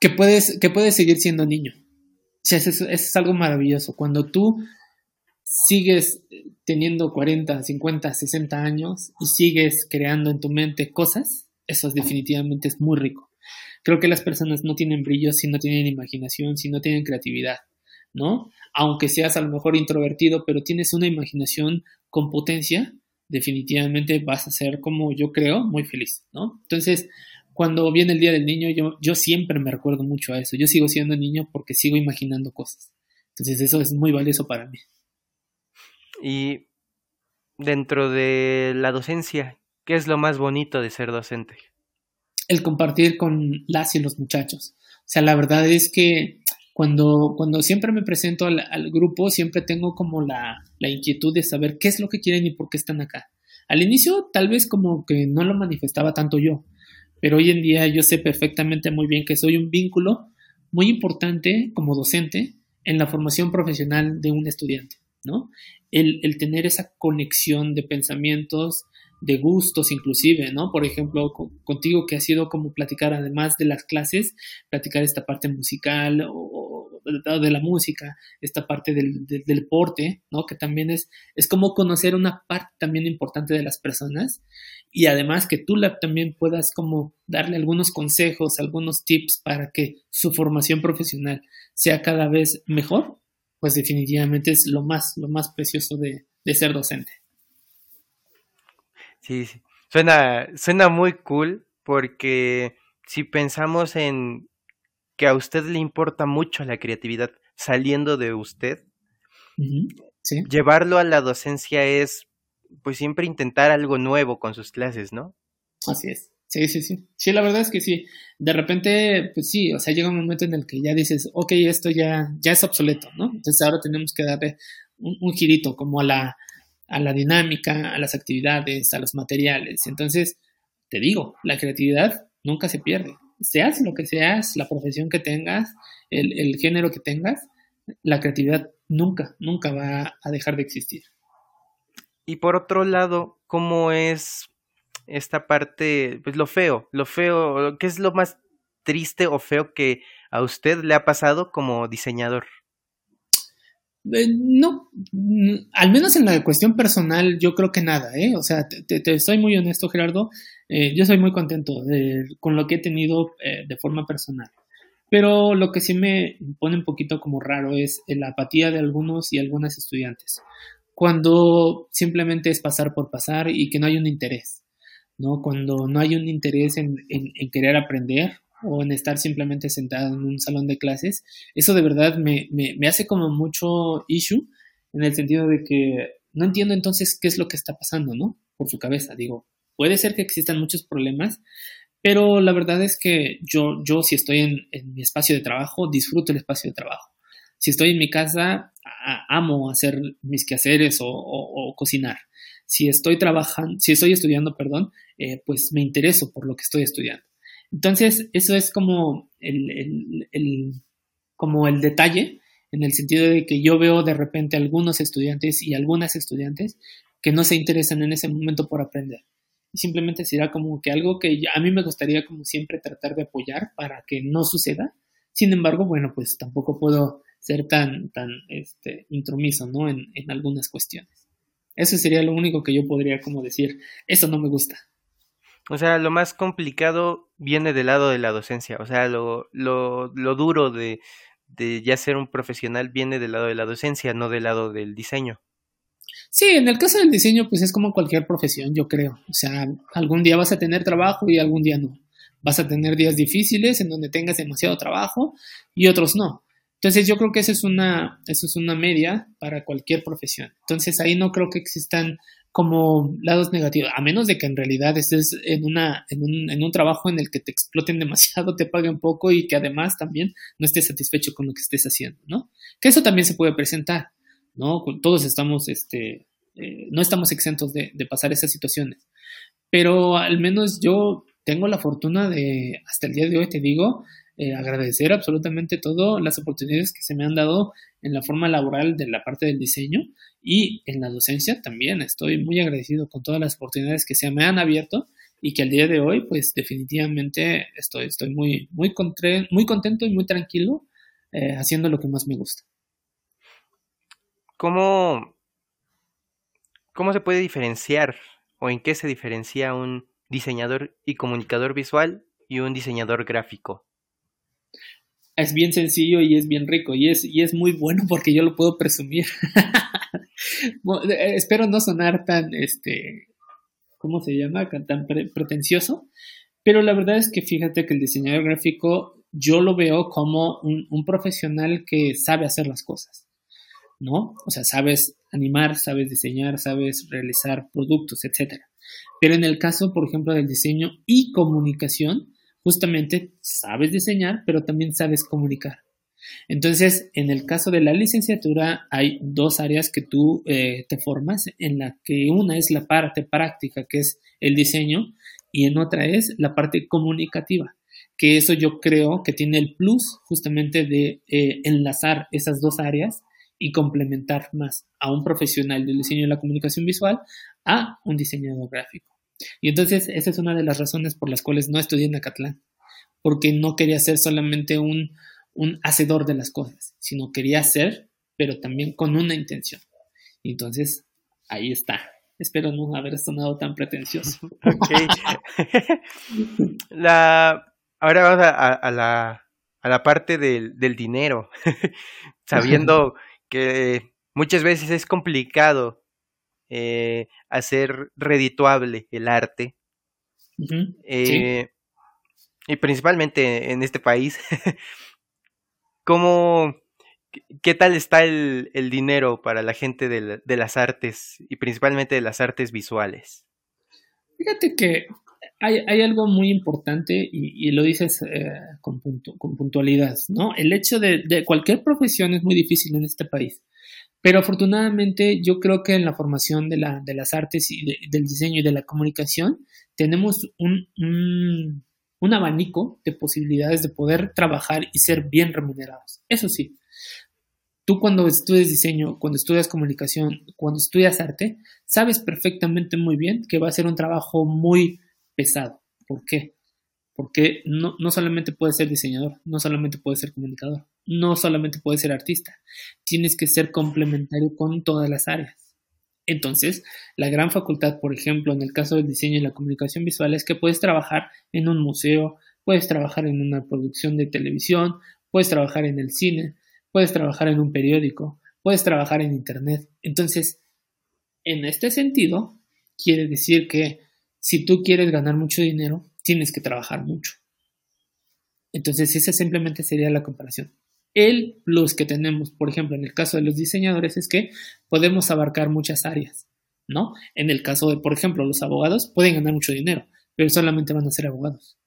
[SPEAKER 4] Que puedes, que puedes seguir siendo niño. O eso, es algo maravilloso. Cuando tú sigues teniendo 40, 50, 60 años y sigues creando en tu mente cosas, eso definitivamente es muy rico. Creo que las personas no tienen brillo si no tienen imaginación, si no tienen creatividad. ¿No? Aunque seas a lo mejor introvertido, pero tienes una imaginación con potencia, definitivamente vas a ser, como yo creo, muy feliz, ¿no? Entonces, cuando viene el Día del Niño, yo, yo siempre me recuerdo mucho a eso. Yo sigo siendo niño porque sigo imaginando cosas. Entonces, eso es muy valioso para mí.
[SPEAKER 3] Y dentro de la docencia, ¿qué es lo más bonito de ser docente?
[SPEAKER 4] el compartir con las y los muchachos. O sea, la verdad es que cuando, cuando siempre me presento al, grupo, siempre tengo como la, la, inquietud de saber qué es lo que quieren y por qué están acá. Al inicio tal vez como que no lo manifestaba tanto yo, pero hoy en día yo sé perfectamente muy bien que soy un vínculo muy importante como docente en la formación profesional de un estudiante, ¿no? El, el tener esa conexión de pensamientos, de gustos inclusive, ¿no? Por ejemplo, contigo que ha sido como platicar además de las clases, platicar esta parte musical o, de la música, esta parte del, deporte, ¿no? Que también es, es como conocer una parte también importante de las personas y además que tú la, también puedas como darle algunos consejos, algunos tips para que su formación profesional sea cada vez mejor, pues definitivamente es lo más, lo más precioso de ser docente.
[SPEAKER 3] Sí, sí. Suena, suena muy cool porque si pensamos en que a usted le importa mucho la creatividad saliendo de usted, llevarlo a la docencia es pues siempre intentar algo nuevo con sus clases, ¿no?
[SPEAKER 4] Así es. Sí, sí, sí. Sí, la verdad es que sí. De repente, pues sí, o sea, llega un momento en el que ya dices, ok, esto ya, ya es obsoleto, ¿no? Entonces ahora tenemos que darle un girito como a la, a la dinámica, a las actividades, a los materiales. Entonces, te digo, la creatividad nunca se pierde. Seas lo que seas, la profesión que tengas, el, género que tengas, la creatividad nunca, nunca va a dejar de existir.
[SPEAKER 3] Y por otro lado, ¿cómo es esta parte, pues lo feo, lo feo, qué es lo más triste o feo que a usted le ha pasado como diseñador?
[SPEAKER 4] Eh, no, mm, al menos en la cuestión personal, yo creo que nada, ¿eh? O sea, te, te, soy muy honesto, Gerardo. Eh, yo soy muy contento con lo que he tenido eh, de forma personal. Pero lo que sí me pone un poquito como raro es la apatía de algunos y algunas estudiantes. Cuando simplemente es pasar por pasar y que no hay un interés, ¿no? Cuando no hay un interés en, en querer aprender o en estar simplemente sentado en un salón de clases, eso de verdad me, me, hace como mucho issue en el sentido de que no entiendo entonces qué es lo que está pasando, ¿no? Por su cabeza, digo, puede ser que existan muchos problemas, pero la verdad es que yo, yo si estoy en, mi espacio de trabajo, disfruto el espacio de trabajo. Si estoy en mi casa, amo hacer mis quehaceres o, cocinar. Si estoy trabajando, si estoy estudiando, perdón, eh, pues me intereso por lo que estoy estudiando. Entonces, eso es como el, como el detalle, en el sentido de que yo veo de repente algunos estudiantes y algunas estudiantes que no se interesan en ese momento por aprender. Simplemente será como que algo que a mí me gustaría como siempre tratar de apoyar para que no suceda. Sin embargo, bueno, pues tampoco puedo ser tan, tan este, intromiso, ¿no? En, en algunas cuestiones. Eso sería lo único que yo podría como decir, eso no me gusta.
[SPEAKER 3] O sea, lo más complicado viene del lado de la docencia. O sea, lo, lo, lo duro de, de ya ser un profesional viene del lado de la docencia, no del lado del diseño.
[SPEAKER 4] Sí, en el caso del diseño, pues es como cualquier profesión, yo creo. O sea, algún día vas a tener trabajo y algún día no. Vas a tener días difíciles en donde tengas demasiado trabajo y otros no. Entonces yo creo que eso es una, eso es una media para cualquier profesión. Entonces ahí no creo que existan como lados negativos, a menos de que en realidad estés en, una, en, un, en un trabajo en el que te exploten *laughs* demasiado, te paguen poco y que además también no estés satisfecho con lo que estés haciendo, ¿no? Que eso también se puede presentar, ¿no? Todos estamos, este, eh, no estamos exentos de, de pasar esas situaciones, pero al menos yo tengo la fortuna de, hasta el día de hoy te digo, eh, agradecer absolutamente todas las oportunidades que se me han dado en la forma laboral de la parte del diseño y en la docencia también. Estoy muy agradecido con todas las oportunidades que se me han abierto y que al día de hoy, pues definitivamente estoy, estoy muy, muy, muy contento y muy tranquilo eh, haciendo lo que más me gusta.
[SPEAKER 3] ¿Cómo, ¿Cómo se puede diferenciar o en qué se diferencia un diseñador y comunicador visual y un diseñador gráfico?
[SPEAKER 4] Es bien sencillo y es bien rico y es, y es muy bueno porque yo lo puedo presumir. *laughs* Eh, espero no sonar tan, este, ¿cómo se llama? Tan pretencioso, pero la verdad es que fíjate que el diseñador gráfico yo lo veo como un, un, profesional que sabe hacer las cosas, ¿no? O sea, sabes animar, sabes diseñar, sabes realizar productos, etc. Pero en el caso, por ejemplo, del diseño y comunicación, justamente sabes diseñar, pero también sabes comunicar. Entonces, en el caso de la licenciatura, hay dos áreas que tú eh, te formas, en la que una es la parte práctica, que es el diseño, y en otra es la parte comunicativa, que eso yo creo que tiene el plus justamente de eh, enlazar esas dos áreas y complementar más a un profesional del diseño y la comunicación visual a un diseñador gráfico. Y entonces esa es una de las razones por las cuales no estudié en Acatlán, porque no quería ser solamente un, un hacedor de las cosas, sino quería ser, pero también con una intención. Entonces ahí está. Espero no haber sonado tan pretencioso. *laughs* *laughs*
[SPEAKER 3] la, ahora vamos a, la, a la parte del, del dinero, *laughs* sabiendo que muchas veces es complicado eh, hacer redituable el arte. Eh, y principalmente en este país, *laughs* ¿cómo, qué tal está el, dinero para la gente de, las artes y principalmente de las artes visuales?
[SPEAKER 4] Fíjate que hay, algo muy importante y, lo dices eh, con, con, puntualidad, ¿no? El hecho de, de, cualquier profesión es muy difícil en este país. Pero afortunadamente yo creo que en la formación de, la, de las artes y del diseño y de la comunicación tenemos un, un, abanico de posibilidades de poder trabajar y ser bien remunerados. Eso sí, tú cuando estudias diseño, cuando estudias comunicación, cuando estudias arte, sabes perfectamente muy bien que va a ser un trabajo muy pesado. ¿Por qué? Porque no, no solamente puedes ser diseñador, no solamente puedes ser comunicador, no solamente puedes ser artista, tienes que ser complementario con todas las áreas. Entonces, la gran facultad, por ejemplo, en el caso del diseño y la comunicación visual, es que puedes trabajar en un museo, puedes trabajar en una producción de televisión, puedes trabajar en el cine, puedes trabajar en un periódico, puedes trabajar en Internet. Entonces, en este sentido, quiere decir que si tú quieres ganar mucho dinero, tienes que trabajar mucho. Entonces, esa simplemente sería la comparación. El plus que tenemos, por ejemplo, en el caso de los diseñadores es que podemos abarcar muchas áreas, ¿no? En el caso de, por ejemplo, los abogados pueden ganar mucho dinero, pero solamente van a ser abogados.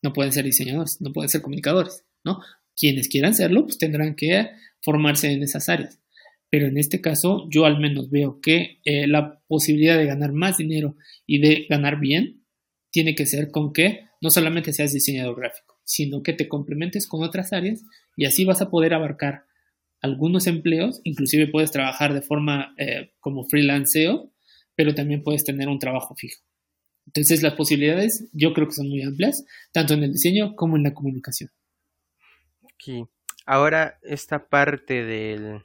[SPEAKER 4] No pueden ser diseñadores, no pueden ser comunicadores, ¿no? Quienes quieran serlo, pues tendrán que formarse en esas áreas. Pero en este caso, yo al menos veo que eh, la posibilidad de ganar más dinero y de ganar bien tiene que ser con que no solamente seas diseñador gráfico, sino que te complementes con otras áreas y así vas a poder abarcar algunos empleos, inclusive puedes trabajar de forma eh, como freelanceo, pero también puedes tener un trabajo fijo. Entonces las posibilidades yo creo que son muy amplias, tanto en el diseño como en la comunicación.
[SPEAKER 3] Aquí. Ahora esta parte del...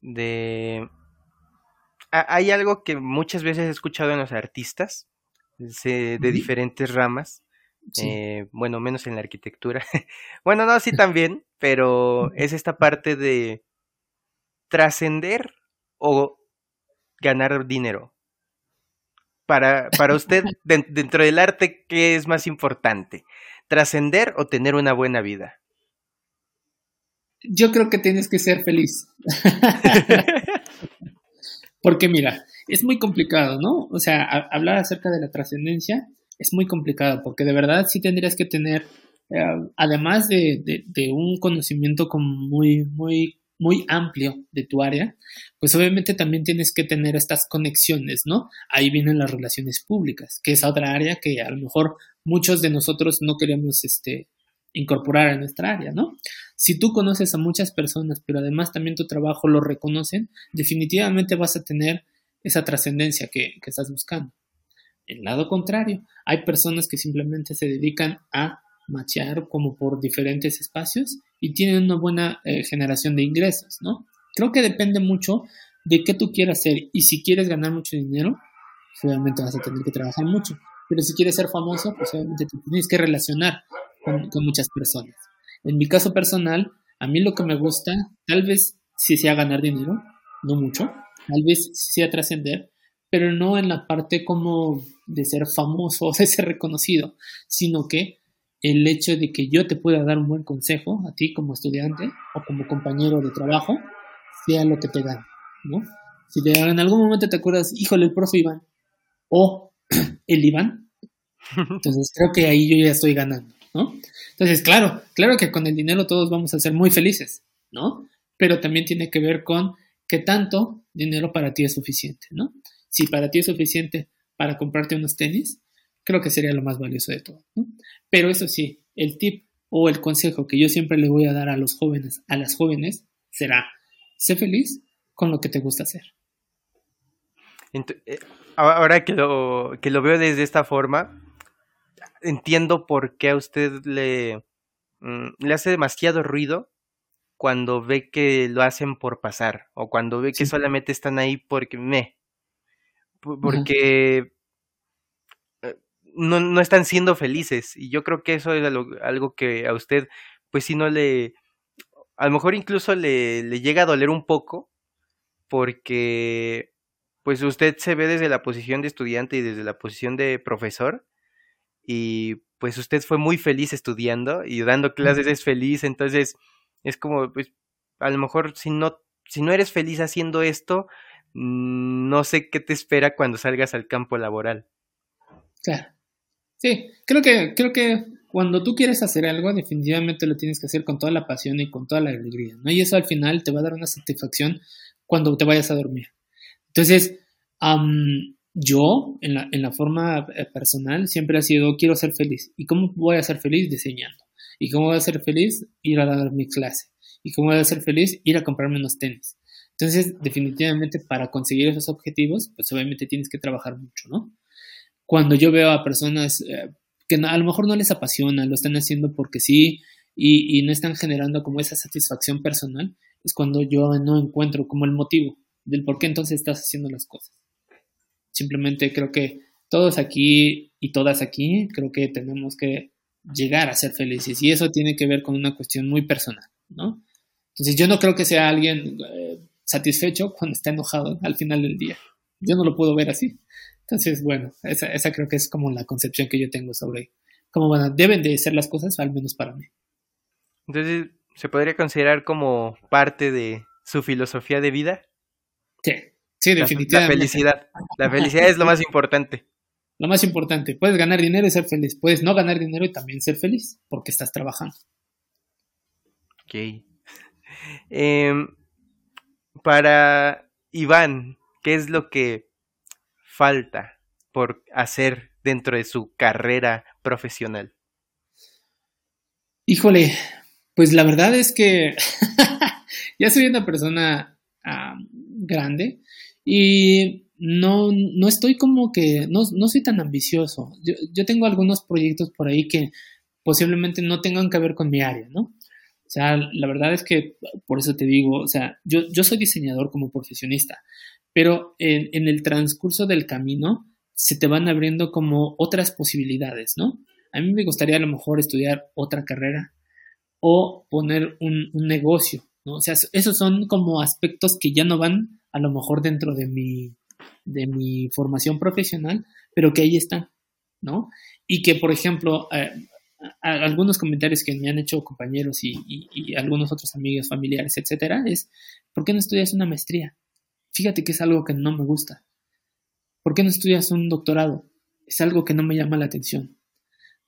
[SPEAKER 3] de... Hay algo que muchas veces he escuchado en los artistas de diferentes ramas, eh, bueno, menos en la arquitectura. *laughs* bueno, no, sí también, pero es esta parte de trascender o ganar dinero. Para, para usted, *laughs* dentro del arte, ¿qué es más importante? ¿Trascender o tener una buena vida?
[SPEAKER 4] Yo creo que tienes que ser feliz. *laughs* Porque mira, es muy complicado, ¿no? O sea, hablar acerca de la trascendencia es muy complicado porque de verdad sí tendrías que tener, eh, además de, un conocimiento como muy, muy, muy amplio de tu área, pues obviamente también tienes que tener estas conexiones, ¿no? Ahí vienen las relaciones públicas, que es otra área que a lo mejor muchos de nosotros no queremos este, incorporar a nuestra área, ¿no? Si tú conoces a muchas personas, pero además también tu trabajo lo reconocen, definitivamente vas a tener esa trascendencia que, estás buscando. El lado contrario, hay personas que simplemente se dedican a machear como por diferentes espacios y tienen una buena eh, generación de ingresos, ¿no? Creo que depende mucho de qué tú quieras hacer y si quieres ganar mucho dinero, obviamente vas a tener que trabajar mucho, pero si quieres ser famoso, pues obviamente te tienes que relacionar con, con muchas personas. En mi caso personal, a mí lo que me gusta, tal vez sí sea ganar dinero, no mucho, tal vez sí sea trascender, pero no en la parte como de ser famoso o *laughs* de ser reconocido, sino que el hecho de que yo te pueda dar un buen consejo a ti como estudiante o como compañero de trabajo sea lo que te gane, ¿no? Si en algún momento te acuerdas, híjole, el profe Iván o *clears throat* el Iván, *laughs* Entonces creo que ahí yo ya estoy ganando, ¿no? Entonces, claro, claro que con el dinero todos vamos a ser muy felices, ¿no? Pero también tiene que ver con qué tanto dinero para ti es suficiente, ¿no? Si para ti es suficiente para comprarte unos tenis, creo que sería lo más valioso de todo. Pero eso sí, el tip o el consejo que yo siempre le voy a dar a los jóvenes, a las jóvenes, será, sé feliz con lo que te gusta hacer.
[SPEAKER 3] Eh, ahora que lo, que lo veo desde esta forma, entiendo por qué a usted le, mm, le hace demasiado ruido cuando ve que lo hacen por pasar o cuando ve que solamente están ahí porque me porque eh, no, no, están siendo felices. Y yo creo que eso es algo, que a usted pues si no le a lo mejor incluso le, le llega a doler un poco porque pues usted se ve desde la posición de estudiante y desde la posición de profesor y pues usted fue muy feliz estudiando y dando clases es feliz, entonces es como pues a lo mejor si no si no eres feliz haciendo esto, mm, no sé qué te espera cuando salgas al campo laboral.
[SPEAKER 4] Claro. Sí, creo que creo que cuando tú quieres hacer algo, definitivamente lo tienes que hacer con toda la pasión y con toda la alegría, ¿no? Y eso al final te va a dar una satisfacción cuando te vayas a dormir. Entonces, yo, en la, en la forma eh, personal, siempre ha sido, quiero ser feliz. ¿Y cómo voy a ser feliz? Diseñando. ¿Y cómo voy a ser feliz? Ir a dar mi clase. ¿Y cómo voy a ser feliz? Ir a comprarme unos tenis. Entonces, definitivamente, para conseguir esos objetivos, pues obviamente tienes que trabajar mucho, ¿no? Cuando yo veo a personas eh, que a lo mejor no les apasiona, lo están haciendo porque sí y, y no están generando como esa satisfacción personal, es cuando yo no encuentro como el motivo del por qué entonces estás haciendo las cosas. Simplemente creo que todos aquí y todas aquí creo que tenemos que llegar a ser felices y eso tiene que ver con una cuestión muy personal, ¿no? Entonces yo no creo que sea alguien eh, satisfecho cuando está enojado al final del día. Yo no lo puedo ver así. Entonces, bueno, esa, esa creo que es como la concepción que yo tengo sobre cómo van deben de ser las cosas, al menos para mí.
[SPEAKER 3] Entonces, ¿se podría considerar como parte de su filosofía de vida?
[SPEAKER 4] Sí, sí, definitivamente.
[SPEAKER 3] La, felicidad. La felicidad es lo más importante.
[SPEAKER 4] Lo más importante. Puedes ganar dinero y ser feliz. Puedes no ganar dinero y también ser feliz porque estás trabajando.
[SPEAKER 3] Ok. Em, para Iván, ¿qué es lo que falta por hacer dentro de su carrera profesional?
[SPEAKER 4] Híjole, pues la verdad es que *laughs* ya soy una persona grande y no, no estoy como que, no, no soy tan ambicioso. Yo, yo, tengo algunos proyectos por ahí que posiblemente no tengan que ver con mi área, ¿no? O sea, la verdad es que, por eso te digo, o sea, yo, yo soy diseñador como profesionista, pero en, en el transcurso del camino se te van abriendo como otras posibilidades, ¿no? A mí me gustaría a lo mejor estudiar otra carrera o poner un, un negocio, ¿no? O sea, esos son como aspectos que ya no van a lo mejor dentro de mi, de mi formación profesional, pero que ahí están, ¿no? Y que, por ejemplo, eh, algunos comentarios que me han hecho compañeros y, algunos otros amigos, familiares, etcétera, es, ¿por qué no estudias una maestría? Fíjate que es algo que no me gusta. ¿Por qué no estudias un doctorado? Es algo que no me llama la atención,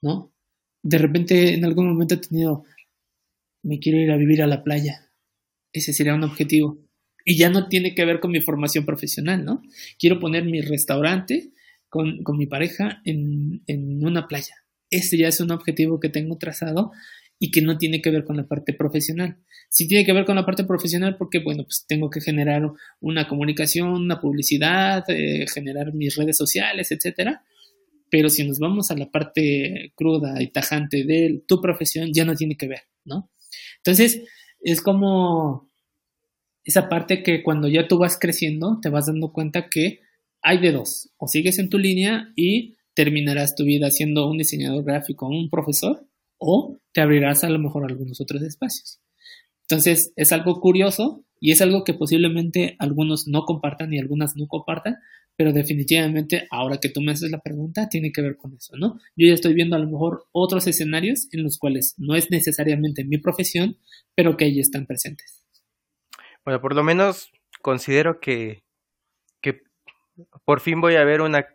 [SPEAKER 4] ¿no? De repente, en algún momento he tenido, me quiero ir a vivir a la playa, ese sería un objetivo. Y ya no tiene que ver con mi formación profesional, ¿no? Quiero poner mi restaurante con, mi pareja en, una playa. Ese ya es un objetivo que tengo trazado y que no tiene que ver con la parte profesional. Sí tiene que ver con la parte profesional porque, bueno, pues tengo que generar una comunicación, una publicidad, eh, generar mis redes sociales, etcétera. Pero si nos vamos a la parte cruda y tajante de tu profesión, ya no tiene que ver, ¿no? Entonces, es como esa parte que cuando ya tú vas creciendo te vas dando cuenta que hay de dos, o sigues en tu línea y terminarás tu vida siendo un diseñador gráfico, un profesor, o te abrirás a lo mejor algunos otros espacios. Entonces es algo curioso y es algo que posiblemente algunos no compartan y algunas no compartan, pero definitivamente ahora que tú me haces la pregunta tiene que ver con eso, ¿no? Yo ya estoy viendo a lo mejor otros escenarios en los cuales no es necesariamente mi profesión, pero que ahí están presentes.
[SPEAKER 3] Bueno, por lo menos considero que, que por fin voy a ver una,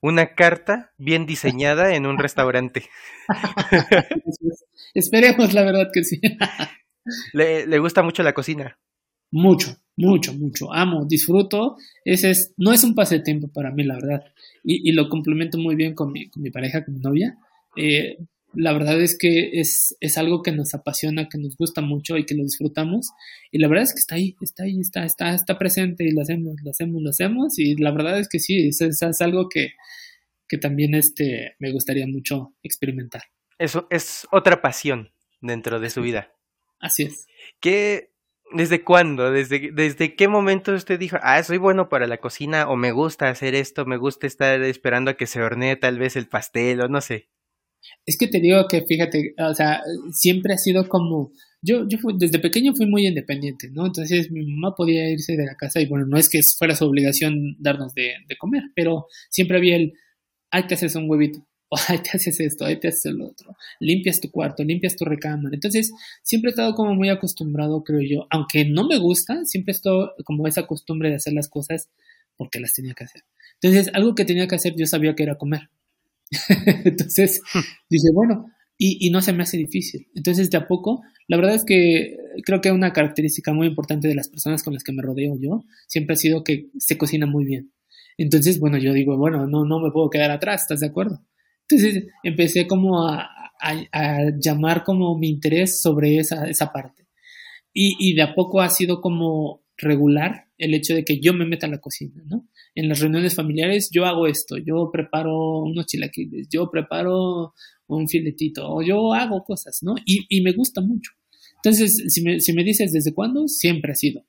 [SPEAKER 3] una carta bien diseñada en un restaurante. *laughs*
[SPEAKER 4] Esperemos, la verdad que sí.
[SPEAKER 3] le, le gusta mucho la cocina.
[SPEAKER 4] Mucho, mucho, mucho. Amo, disfruto. Ese es, no es un pasatiempo para mí, la verdad. Y, y lo complemento muy bien con mi, con mi pareja, con mi novia. Eh, la verdad es que es, es algo que nos apasiona, que nos gusta mucho y que lo disfrutamos. Y la verdad es que está ahí, está ahí, está, está, está presente y lo hacemos, lo hacemos, lo hacemos. Y la verdad es que sí, es, es, algo que, que también este, me gustaría mucho experimentar.
[SPEAKER 3] Eso es otra pasión dentro de su vida.
[SPEAKER 4] Así es.
[SPEAKER 3] ¿Qué, ¿Desde cuándo? ¿Desde, ¿Desde qué momento usted dijo, ah, soy bueno para la cocina o me gusta hacer esto, me gusta estar esperando a que se hornee tal vez el pastel o no sé?
[SPEAKER 4] Es que te digo que fíjate, o sea, siempre ha sido como, yo, yo desde pequeño fui muy independiente, ¿no? Entonces mi mamá podía irse de la casa y bueno, no es que fuera su obligación darnos de, de comer, pero siempre había el, hay que hacer un huevito, *laughs* o ahí te haces esto, ahí te haces lo otro, limpias tu cuarto, limpias tu recámara. Entonces, siempre he estado como muy acostumbrado, creo yo, aunque no me gusta, siempre he estado como esa costumbre de hacer las cosas porque las tenía que hacer. Entonces, algo que tenía que hacer yo sabía que era comer. *laughs* Entonces, dije, bueno, y, y, no se me hace difícil. Entonces, de a poco, la verdad es que creo que una característica muy importante de las personas con las que me rodeo yo siempre ha sido que se cocina muy bien. Entonces, bueno, yo digo, bueno, no, no me puedo quedar atrás, ¿estás de acuerdo? Entonces empecé como a, a, llamar como mi interés sobre esa, esa parte. Y, y, de a poco ha sido como regular el hecho de que yo me meta a la cocina, ¿no? En las reuniones familiares yo hago esto, yo preparo unos chilaquiles, yo preparo un filetito, o yo hago cosas, ¿no? Y, y me gusta mucho. Entonces, si me, si me dices desde cuándo, siempre ha sido.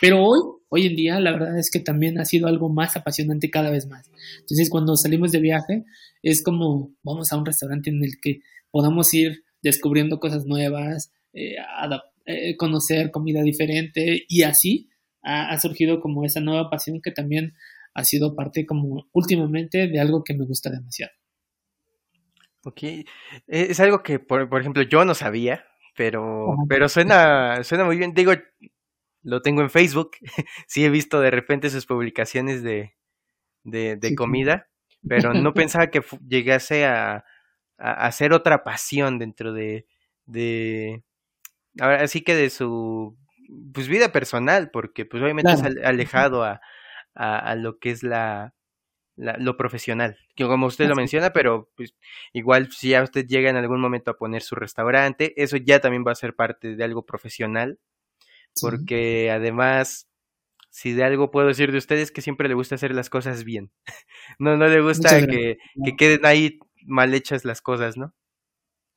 [SPEAKER 4] Pero hoy, hoy en día, la verdad es que también ha sido algo más apasionante cada vez más. Entonces, cuando salimos de viaje, es como vamos a un restaurante en el que podamos ir descubriendo cosas nuevas, eh, eh, conocer comida diferente y así ha, ha, surgido como esa nueva pasión que también ha sido parte como últimamente de algo que me gusta demasiado.
[SPEAKER 3] Ok, e, es algo que por, por ejemplo yo no sabía, pero, pero suena, suena muy bien. Digo, lo tengo en Facebook, *laughs* sí he visto de repente sus publicaciones de, de, de comida pero no *laughs* pensaba que llegase a, a, ser otra pasión dentro de, de, ahora así que de su pues vida personal, porque pues obviamente es alejado a, a, a, lo que es la, la, lo profesional, que como usted lo menciona, pero pues igual si ya usted llega en algún momento a poner su restaurante, eso ya también va a ser parte de algo profesional, porque además si de algo puedo decir de ustedes que siempre le gusta hacer las cosas bien. *laughs* no, no le gusta que, que, queden ahí mal hechas las cosas, ¿no?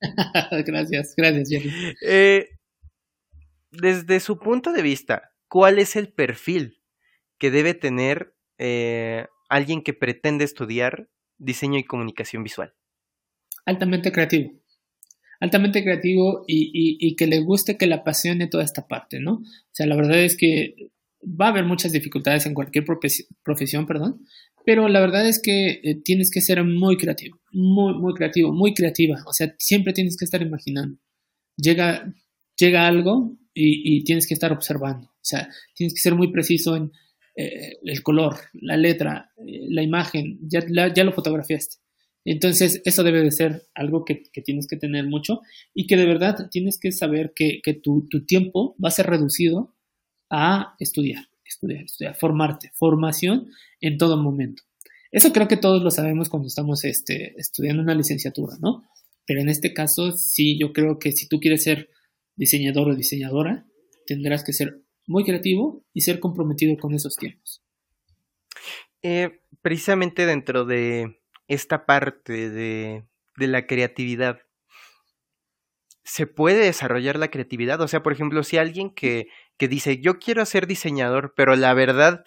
[SPEAKER 3] *laughs*
[SPEAKER 4] gracias, gracias, Jerry.
[SPEAKER 3] Eh, desde su punto de vista, ¿cuál es el perfil que debe tener eh, alguien que pretende estudiar diseño y comunicación visual?
[SPEAKER 4] Altamente creativo. Altamente creativo y, y, que le guste, que le apasione toda esta parte, ¿no? O sea, la verdad es que va a haber muchas dificultades en cualquier profesión, perdón, pero la verdad es que eh, tienes que ser muy creativo, muy, muy creativo, muy creativa, o sea, siempre tienes que estar imaginando. Llega, llega algo y, tienes que estar observando, o sea, tienes que ser muy preciso en eh, el color, la letra, eh, la imagen, ya, ya lo fotografiaste. Entonces, eso debe de ser algo que, que, tienes que tener mucho y que de verdad tienes que saber que, que tu, tu tiempo va a ser reducido a estudiar, estudiar, estudiar, formarte, formación en todo momento. Eso creo que todos lo sabemos cuando estamos este, estudiando una licenciatura, ¿no? Pero en este caso, sí, yo creo que si tú quieres ser diseñador o diseñadora, tendrás que ser muy creativo y ser comprometido con esos tiempos.
[SPEAKER 3] Eh, precisamente dentro de esta parte de, la creatividad, ¿se puede desarrollar la creatividad? O sea, por ejemplo, si alguien que que dice, yo quiero ser diseñador, pero la verdad,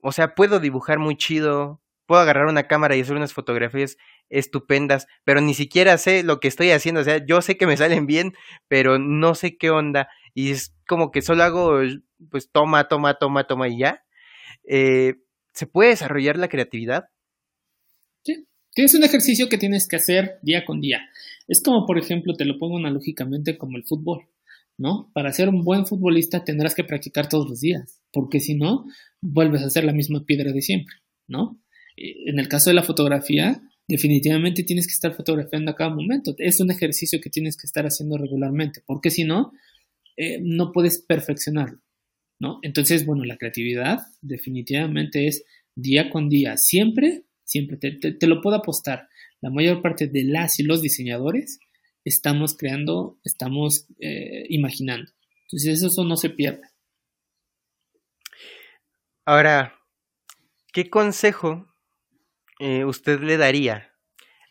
[SPEAKER 3] o sea, puedo dibujar muy chido, puedo agarrar una cámara y hacer unas fotografías estupendas, pero ni siquiera sé lo que estoy haciendo, o sea, yo sé que me salen bien, pero no sé qué onda, y es como que solo hago, pues, toma, toma, toma, toma y ya. Eh, ¿Se puede desarrollar la creatividad?
[SPEAKER 4] Sí, es un ejercicio que tienes que hacer día con día. Es como, por ejemplo, te lo pongo analógicamente como el fútbol. ¿no? Para ser un buen futbolista tendrás que practicar todos los días, porque si no, vuelves a ser la misma piedra de siempre, ¿no? En el caso de la fotografía, definitivamente tienes que estar fotografiando a cada momento. Es un ejercicio que tienes que estar haciendo regularmente, porque si no, eh, no puedes perfeccionarlo, ¿no? Entonces, bueno, la creatividad definitivamente es día con día, siempre, siempre, te, lo puedo apostar, la mayor parte de las y los diseñadores estamos creando, estamos eh, imaginando. Entonces, eso no se pierde.
[SPEAKER 3] Ahora, ¿qué consejo eh, usted le daría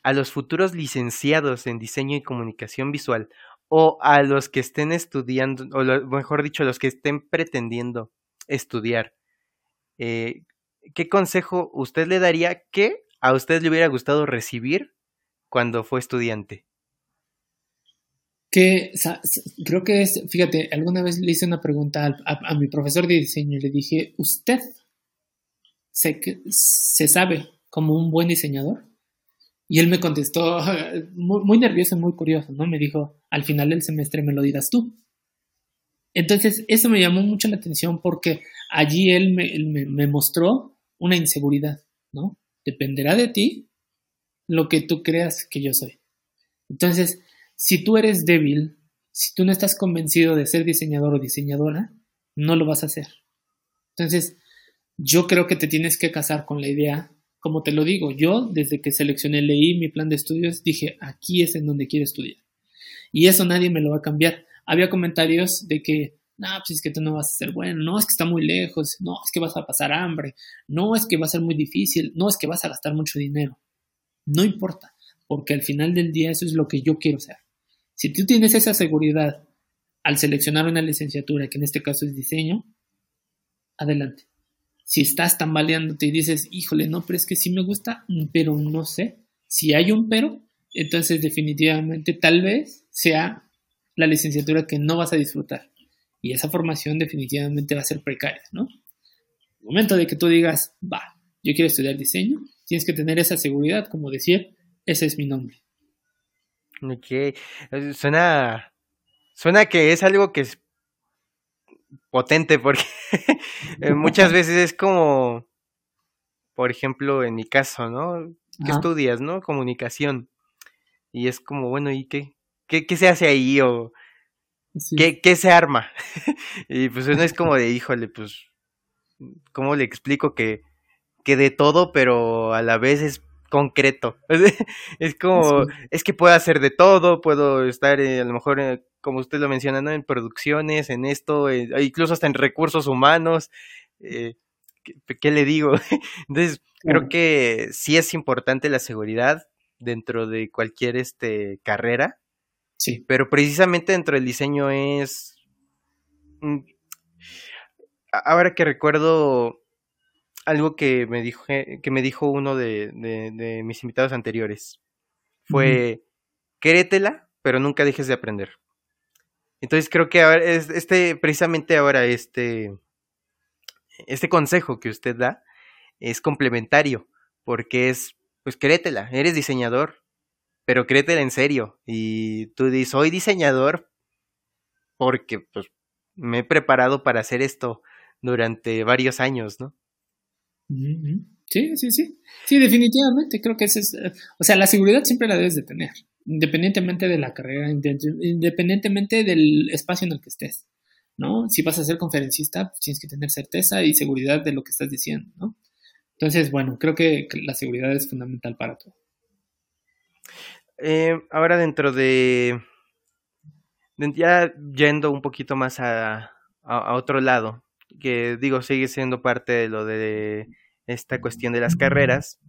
[SPEAKER 3] a los futuros licenciados en diseño y comunicación visual o a los que estén estudiando, o mejor dicho, a los que estén pretendiendo estudiar? Eh, ¿Qué consejo usted le daría que a usted le hubiera gustado recibir cuando fue estudiante?
[SPEAKER 4] Que creo que es, fíjate, alguna vez le hice una pregunta a, mi profesor de diseño y le dije, ¿usted se, se sabe como un buen diseñador? Y él me contestó *laughs* muy, nervioso y muy curioso, ¿no? Me dijo, al final del semestre me lo dirás tú. Entonces, eso me llamó mucho la atención porque allí él me, mostró una inseguridad, ¿no? Dependerá de ti lo que tú creas que yo soy. Entonces, si tú eres débil, si tú no estás convencido de ser diseñador o diseñadora, no lo vas a hacer. Entonces, yo creo que te tienes que casar con la idea como te lo digo, yo desde que seleccioné, leí mi plan de estudios, dije, aquí es en donde quiero estudiar. Y eso nadie me lo va a cambiar. Había comentarios de que, no, pues es que tú no vas a ser bueno, no, es que está muy lejos, no, es que vas a pasar hambre, no, es que va a ser muy difícil, no, es que vas a gastar mucho dinero. No importa, porque al final del día eso es lo que yo quiero ser. Si tú tienes esa seguridad al seleccionar una licenciatura, que en este caso es diseño, adelante si estás tambaleándote y dices, híjole, no, pero es que sí me gusta, pero no sé. Si hay un pero, entonces definitivamente tal vez sea la licenciatura que no vas a disfrutar. Y esa formación definitivamente va a ser precaria, ¿no? El momento de que tú digas, va, yo quiero estudiar diseño, tienes que tener esa seguridad, como decir, ese es mi nombre.
[SPEAKER 3] Ok, suena, suena que es algo que potente porque *laughs* eh, muchas *laughs* veces es como, por ejemplo, en mi caso, ¿no? ¿Qué estudias, no? Comunicación. Y es como, bueno, ¿y qué? ¿Qué, qué se hace ahí? ¿O ¿qué, qué se arma? *laughs* y pues uno es como de, híjole, pues, ¿cómo le explico que, que de todo, pero a la vez es concreto. es como, es que puedo hacer de todo, puedo estar eh, a lo mejor, eh, como usted lo menciona, ¿no? en producciones, en esto, eh, incluso hasta en recursos humanos. ¿qué, le digo? *laughs* Entonces, creo que sí es importante la seguridad dentro de cualquier este, carrera.
[SPEAKER 4] Sí.
[SPEAKER 3] Pero precisamente dentro del diseño es... Mm, ahora que recuerdo, algo que me dijo, que me dijo uno de, de, mis invitados anteriores. Fue, créetela, pero nunca dejes de aprender. Entonces creo que ahora, este, precisamente ahora, este, este consejo que usted da es complementario, porque es, pues créetela, eres diseñador, pero créetela en serio. Y tú dices, soy diseñador porque pues me he preparado para hacer esto durante varios años, ¿no?
[SPEAKER 4] Sí, sí, sí. Sí, definitivamente. Creo que ese es. Eh, o sea, la seguridad siempre la debes de tener. Independientemente de la carrera, independientemente del espacio en el que estés. ¿No? Si vas a ser conferencista, pues tienes que tener certeza y seguridad de lo que estás diciendo, ¿no? Entonces, bueno, creo que, la seguridad es fundamental para todo.
[SPEAKER 3] Eh, ahora dentro de, ya yendo un poquito más a, a, otro lado, que digo, sigue siendo parte de lo de esta cuestión de las carreras.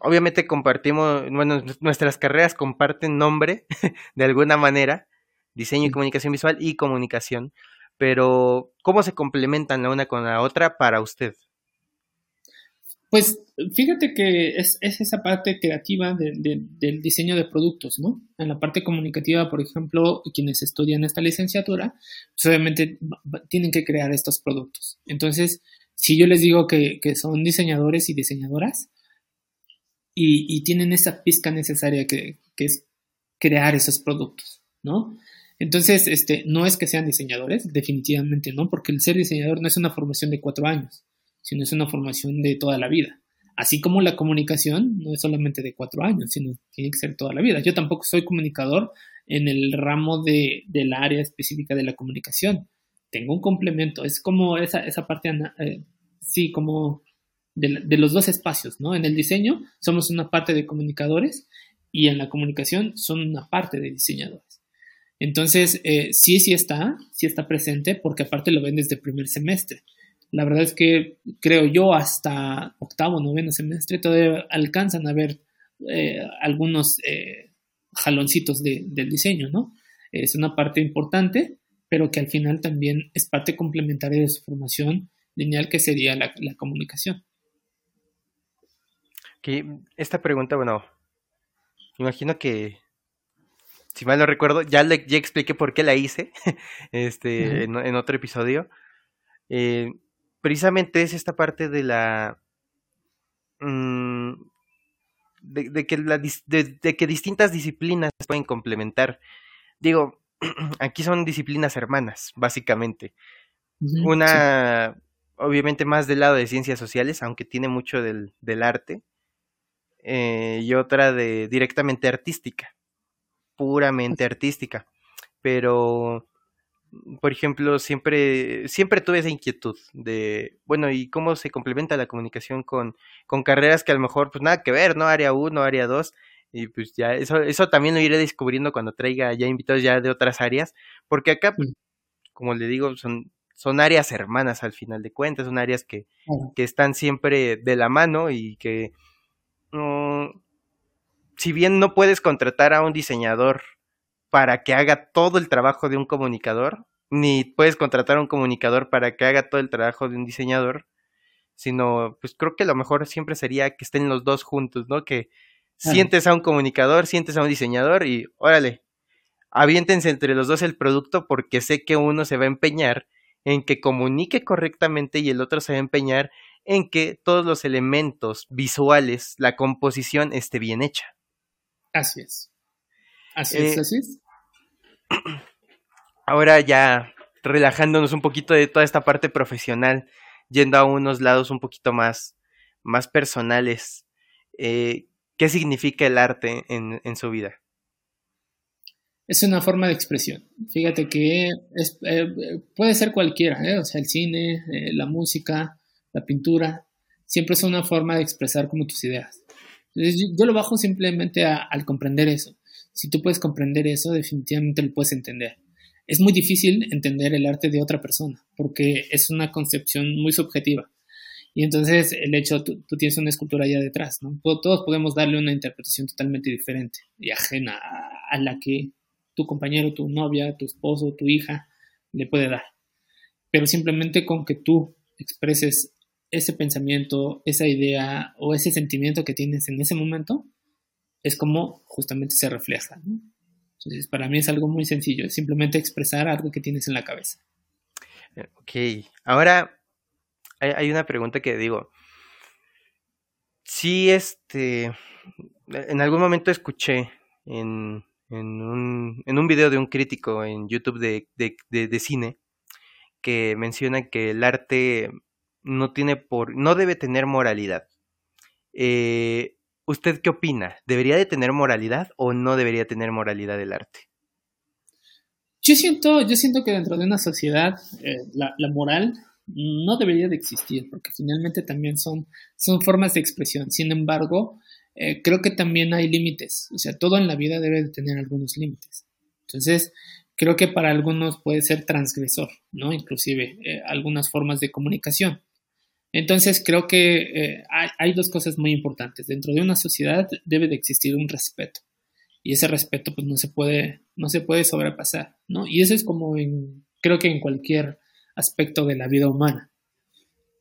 [SPEAKER 3] Obviamente compartimos, bueno, nuestras carreras comparten nombre *laughs* de alguna manera, diseño y comunicación visual y comunicación, pero ¿cómo se complementan la una con la otra para usted?
[SPEAKER 4] Pues fíjate que es, esa parte creativa del diseño de productos, ¿no? En la parte comunicativa, por ejemplo, quienes estudian esta licenciatura, pues obviamente tienen que crear estos productos. Entonces, si yo les digo que, son diseñadores y diseñadoras y, tienen esa pizca necesaria que, es crear esos productos, ¿no? Entonces, este, no es que sean diseñadores, definitivamente no, porque el ser diseñador no es una formación de cuatro años, sino es una formación de toda la vida. Así como la comunicación no es solamente de cuatro años, sino tiene que ser toda la vida. Yo tampoco soy comunicador en el ramo de, del área específica de la comunicación. Tengo un complemento, es como esa, esa parte, eh, sí, como de, de, los dos espacios, ¿no? En el diseño somos una parte de comunicadores y en la comunicación son una parte de diseñadores. Entonces, eh, sí, sí está, sí está presente, porque aparte lo ven desde el primer semestre. La verdad es que creo yo hasta octavo, noveno semestre todavía alcanzan a ver eh, algunos eh, jaloncitos del diseño, ¿no? Es una parte importante, pero que al final también es parte complementaria de su formación lineal, que sería la, comunicación.
[SPEAKER 3] Esta pregunta, bueno, imagino que, si mal no recuerdo, ya, le, ya expliqué por qué la hice *laughs* este, en, otro episodio. Eh, precisamente es esta parte de la... Mm, de, que de, que distintas disciplinas pueden complementar. Digo, *clears throat* aquí son disciplinas hermanas, básicamente. Una, obviamente, más del lado de ciencias sociales, aunque tiene mucho del, del arte, eh, y otra de directamente artística, puramente artística. Pero por ejemplo, siempre, siempre tuve esa inquietud de, bueno, ¿y cómo se complementa la comunicación con, con carreras que a lo mejor, pues nada que ver, ¿no? Área 1, área 2, y pues ya, eso, eso también lo iré descubriendo cuando traiga ya invitados ya de otras áreas, porque acá, pues, como le digo, son, son áreas hermanas al final de cuentas, son áreas que, que están siempre de la mano y que, mm, si bien no puedes contratar a un diseñador para que haga todo el trabajo de un comunicador, ni puedes contratar a un comunicador para que haga todo el trabajo de un diseñador, sino pues creo que lo mejor siempre sería que estén los dos juntos, ¿no? Que sientes a un comunicador, sientes a un diseñador y órale, aviéntense entre los dos el producto porque sé que uno se va a empeñar en que comunique correctamente y el otro se va a empeñar en que todos los elementos visuales, la composición esté bien hecha.
[SPEAKER 4] Así es. Así es, eh, así es. *clears throat*
[SPEAKER 3] Ahora ya relajándonos un poquito de toda esta parte profesional, yendo a unos lados un poquito más, más personales, eh, ¿qué significa el arte en, su vida?
[SPEAKER 4] Es una forma de expresión. Fíjate que eh, puede ser cualquiera, o sea, el cine, la música, la pintura, siempre es una forma de expresar como tus ideas. yo, lo bajo simplemente al comprender eso. Si tú puedes comprender eso, definitivamente lo puedes entender. Es muy difícil entender el arte de otra persona, porque es una concepción muy subjetiva. Y entonces el hecho, tú, tú tienes una escultura allá detrás. Todos podemos darle una interpretación totalmente diferente y ajena a, a la que tu compañero, tu novia, tu esposo, tu hija le puede dar. Pero simplemente con que tú expreses ese pensamiento, esa idea o ese sentimiento que tienes en ese momento, es como justamente se refleja. Entonces, para mí es algo muy sencillo, es simplemente expresar algo que tienes en la cabeza.
[SPEAKER 3] Eh, ok, ahora hay, una pregunta que digo, si este, en algún momento escuché en, en, un, en un video de un crítico en YouTube de, de, de, cine que menciona que el arte no tiene por, no debe tener moralidad. Eh, ¿Usted qué opina? ¿Debería de tener moralidad o no debería tener moralidad el arte?
[SPEAKER 4] Yo siento, yo siento que dentro de una sociedad eh, la, moral no debería de existir, porque finalmente también son, son formas de expresión. Sin embargo, eh, creo que también hay límites. O sea, todo en la vida debe de tener algunos límites. Entonces, creo que para algunos puede ser transgresor, ¿no? Inclusive algunas formas de comunicación. Entonces creo que eh, hay, dos cosas muy importantes. Dentro de una sociedad debe de existir un respeto y ese respeto pues no se puede no se puede sobrepasar, ¿no? Y eso es como en creo que en cualquier aspecto de la vida humana.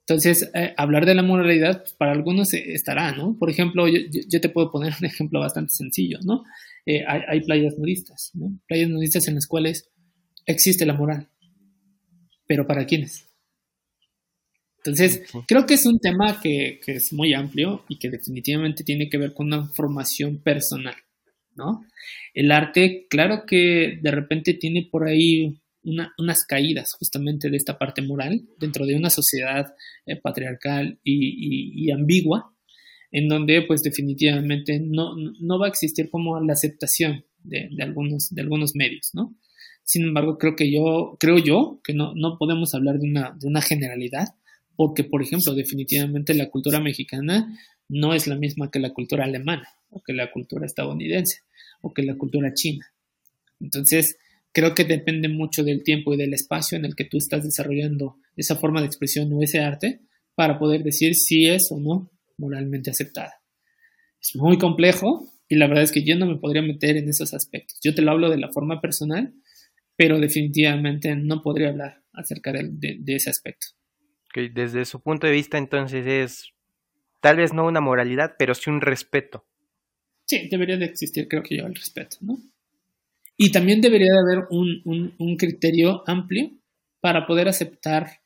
[SPEAKER 4] Entonces, eh, hablar de la moralidad pues, para algunos estará, ¿no? Por ejemplo, yo, te puedo poner un ejemplo bastante sencillo, ¿no? Eh, hay, hay, playas nudistas, ¿no? Playas nudistas en las cuales existe la moral. ¿Pero para quiénes? Entonces, creo que es un tema que, es muy amplio y que definitivamente tiene que ver con una formación personal, ¿no? El arte, claro que de repente tiene por ahí unas caídas justamente de esta parte moral dentro de una sociedad eh, patriarcal y, ambigua, en donde pues definitivamente no, no va a existir como la aceptación de, algunos, de algunos medios, ¿no? Sin embargo, creo que yo, creo yo que no, no podemos hablar de una, de una generalidad, porque, por ejemplo, definitivamente la cultura mexicana no es la misma que la cultura alemana, o que la cultura estadounidense, o que la cultura china. Entonces, creo que depende mucho del tiempo y del espacio en el que tú estás desarrollando esa forma de expresión o ese arte para poder decir si es o no moralmente aceptada. Es muy complejo y la verdad es que yo no me podría meter en esos aspectos. Yo te lo hablo de la forma personal, pero definitivamente no podría hablar acerca de, ese aspecto.
[SPEAKER 3] Desde su punto de vista entonces es tal vez no una moralidad, pero sí un respeto.
[SPEAKER 4] Sí, debería de existir creo que yo el respeto, ¿no? Y también debería de haber un, un criterio amplio para poder aceptar